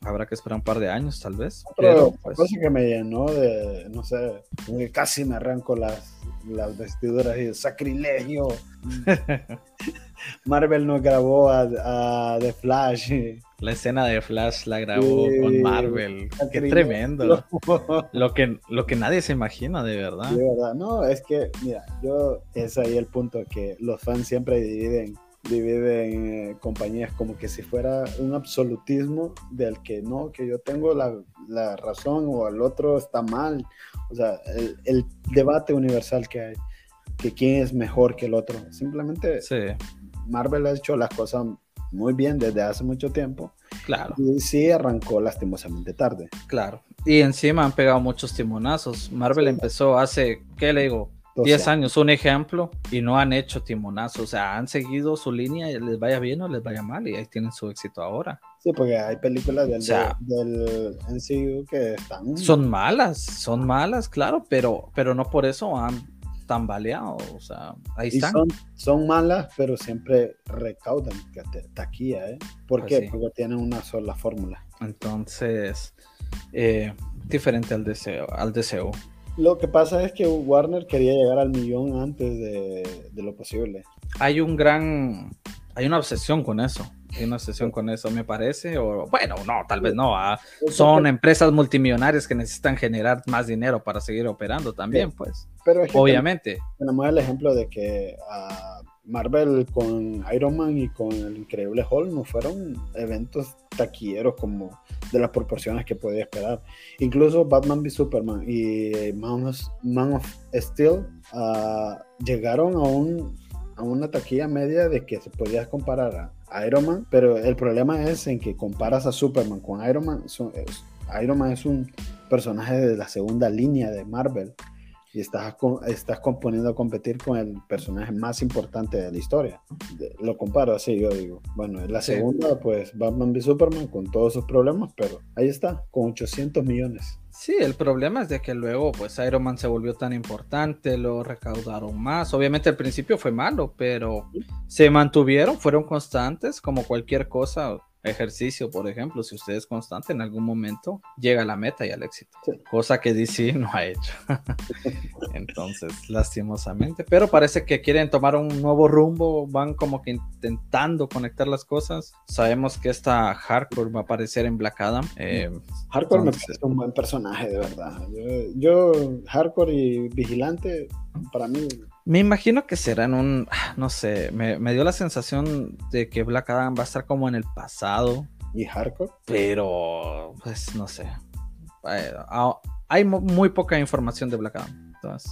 Habrá que esperar un par de años, tal vez. Pero, pues... cosa que me llenó de, no sé, casi me arranco las, las vestiduras y sacrilegio. Marvel no grabó a, The Flash. La escena de Flash la grabó con Marvel. Qué tremendo. lo, que, lo que nadie se imagina, de verdad. De verdad, no, es que, mira, yo, es ahí el punto que los fans siempre dividen divide en eh, compañías como que si fuera un absolutismo del que no, que yo tengo la, la razón o el otro está mal. O sea, el, el, debate universal que hay, que quién es mejor que el otro. Simplemente sí. Marvel ha hecho las cosas muy bien desde hace mucho tiempo. Claro. Y sí arrancó lastimosamente tarde. Claro. Y encima han pegado muchos timonazos. Marvel empezó hace, ¿qué le digo? 10 años, un ejemplo, y no han hecho timonazo, o sea, han seguido su línea, les vaya bien o les vaya mal, y ahí tienen su éxito ahora. Sí, porque hay películas del, del MCU que están... Son malas, son malas, claro, pero, pero no por eso han tambaleado, o sea, ahí están. Son, malas, pero siempre recaudan taquilla, ¿eh? ¿Por pues qué? Porque tienen una sola fórmula. Entonces, eh, diferente al deseo, al deseo. Lo que pasa es que Warner quería llegar al millón antes de, lo posible. Hay un gran, hay una obsesión con eso. Hay una obsesión con eso, me parece. O bueno, no, tal vez no. ¿ah? Son empresas multimillonarias que necesitan generar más dinero para seguir operando también, pues. Pero obviamente. Tenemos el ejemplo de que a Marvel con Iron Man y con el Increíble Hulk no fueron eventos taquilleros como de las proporciones que podía esperar. Incluso Batman v Superman y Man of, Steel ah, llegaron a, un, a una taquilla media de que se podía comparar a Iron Man, pero el problema es en que comparas a Superman con Iron Man. Iron Man es un personaje de la segunda línea de Marvel y estás, estás componiendo a competir con el personaje más importante de la historia. Lo comparo así, yo digo, bueno, en la segunda, pues Batman v Superman con todos sus problemas, pero ahí está, con 800 millones. Sí, el problema es de que luego, pues Iron Man se volvió tan importante, lo recaudaron más. Obviamente al principio fue malo, pero se mantuvieron, fueron constantes, como cualquier cosa ejercicio, por ejemplo, si usted es constante, en algún momento llega a la meta y al éxito, cosa que DC no ha hecho. Entonces, lastimosamente, pero parece que quieren tomar un nuevo rumbo, van como que intentando conectar las cosas. Sabemos que esta Hardcore va a aparecer en Black Adam. Eh, Hardcore me parece un buen personaje, de verdad. Yo, yo Hardcore y Vigilante, para mí me imagino que será en un, no sé, me, dio la sensación de que Black Adam va a estar como en el pasado. ¿Y hardcore? Pero, pues, no sé. Ah, hay muy poca información de Black Adam. Entonces,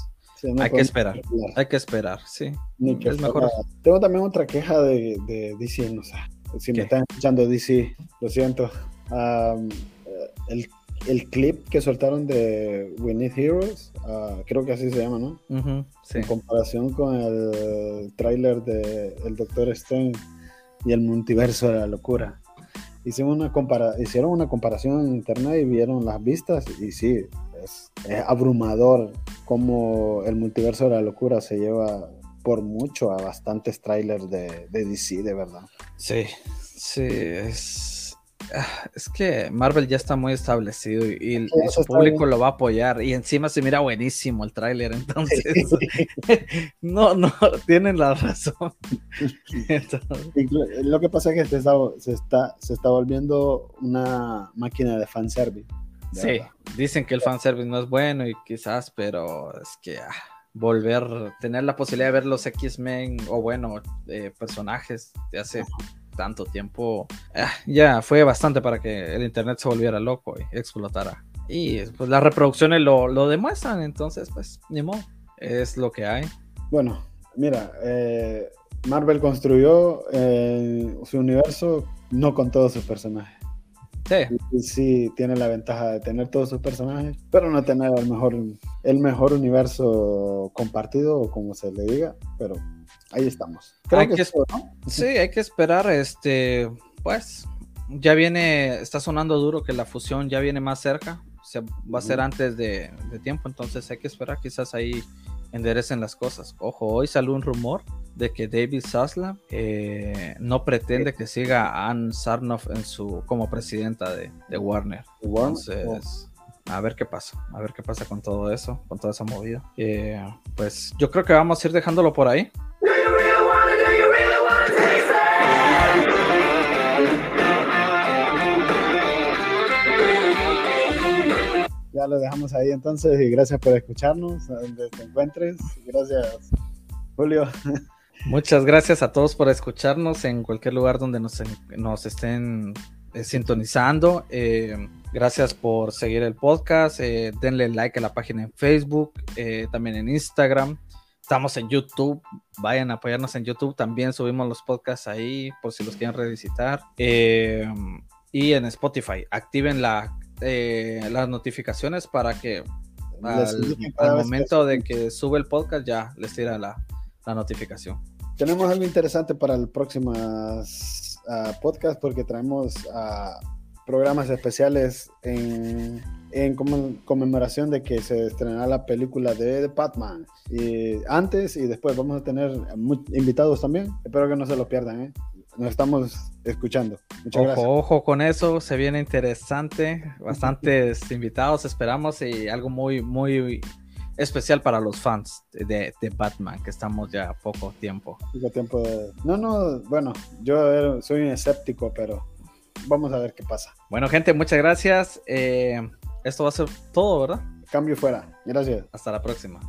hay que esperar. Hay que esperar, sí. es mejor. Tengo también otra queja de, de DC, no sé. Si me están escuchando DC, lo siento. el el clip que soltaron de We Need Heroes, ah, creo que así se llama, ¿no? En comparación con el tráiler de El Doctor Strange y el multiverso de la locura. Hicieron una, compara hicieron una comparación en internet y vieron las vistas y sí, es, abrumador cómo el multiverso de la locura se lleva por mucho a bastantes trailers de, de DC, de verdad. Sí, sí, es es que Marvel ya está muy establecido y, su público lo va a apoyar. Y encima se mira buenísimo el tráiler, entonces no, no, tienen la razón. Lo que pasa es que se está, se está, se está volviendo una máquina de fanservice. Sí, dicen que el fanservice no es bueno y quizás, pero es que ah, volver, tener la posibilidad de ver los X-Men o bueno, eh, personajes de hace tanto tiempo, ah, ya fue bastante para que el internet se volviera loco y explotara. Y pues las reproducciones lo, lo demuestran, entonces pues ni modo, es lo que hay. Bueno, mira, eh, Marvel construyó eh, su universo no con todos sus personajes. Sí. sí. tiene la ventaja de tener todos sus personajes, pero no tener el mejor, el mejor universo compartido, o como se le diga, pero ahí estamos. hay que, Sí, hay que esperar, este, pues, ya viene, está sonando duro que la fusión ya viene más cerca, se, va a ser antes de, de tiempo, entonces hay que esperar quizás ahí enderecen las cosas. Ojo, hoy salió un rumor de que David Zaslav eh, no pretende que siga a Ann Sarnoff en su, como presidenta de, Warner. Entonces, a ver qué pasa, a ver qué pasa con todo eso, con toda esa movida. Eh, pues yo creo que vamos a ir dejándolo por ahí. Ya lo dejamos ahí entonces y gracias por escucharnos, donde te encuentres. Gracias, Julio. Muchas gracias a todos por escucharnos en cualquier lugar donde nos, nos estén eh, sintonizando. Eh, gracias por seguir el podcast. Eh, denle like a la página en Facebook, también en Instagram. Estamos en YouTube. Vayan a apoyarnos en YouTube. También subimos los podcasts ahí por si los quieren revisitar. y en Spotify. Activen la, las notificaciones para que al, momento de que sube el podcast ya les tira la, la notificación tenemos algo interesante para el próximo uh, podcast porque traemos uh, programas especiales en, en conmemoración de que se estrenará la película de, Batman. Y antes y después vamos a tener invitados también. Espero que no se lo pierdan. ¿eh? Nos estamos escuchando. Muchas ojo, ojo con eso, se viene interesante. Bastantes invitados esperamos y algo muy, muy especial para los fans de, Batman, que estamos ya poco tiempo. Poco tiempo No, no, bueno, yo soy un escéptico, pero vamos a ver qué pasa. Bueno, gente, muchas gracias. Eh, esto va a ser todo, ¿verdad? Cambio fuera. Gracias. Hasta la próxima.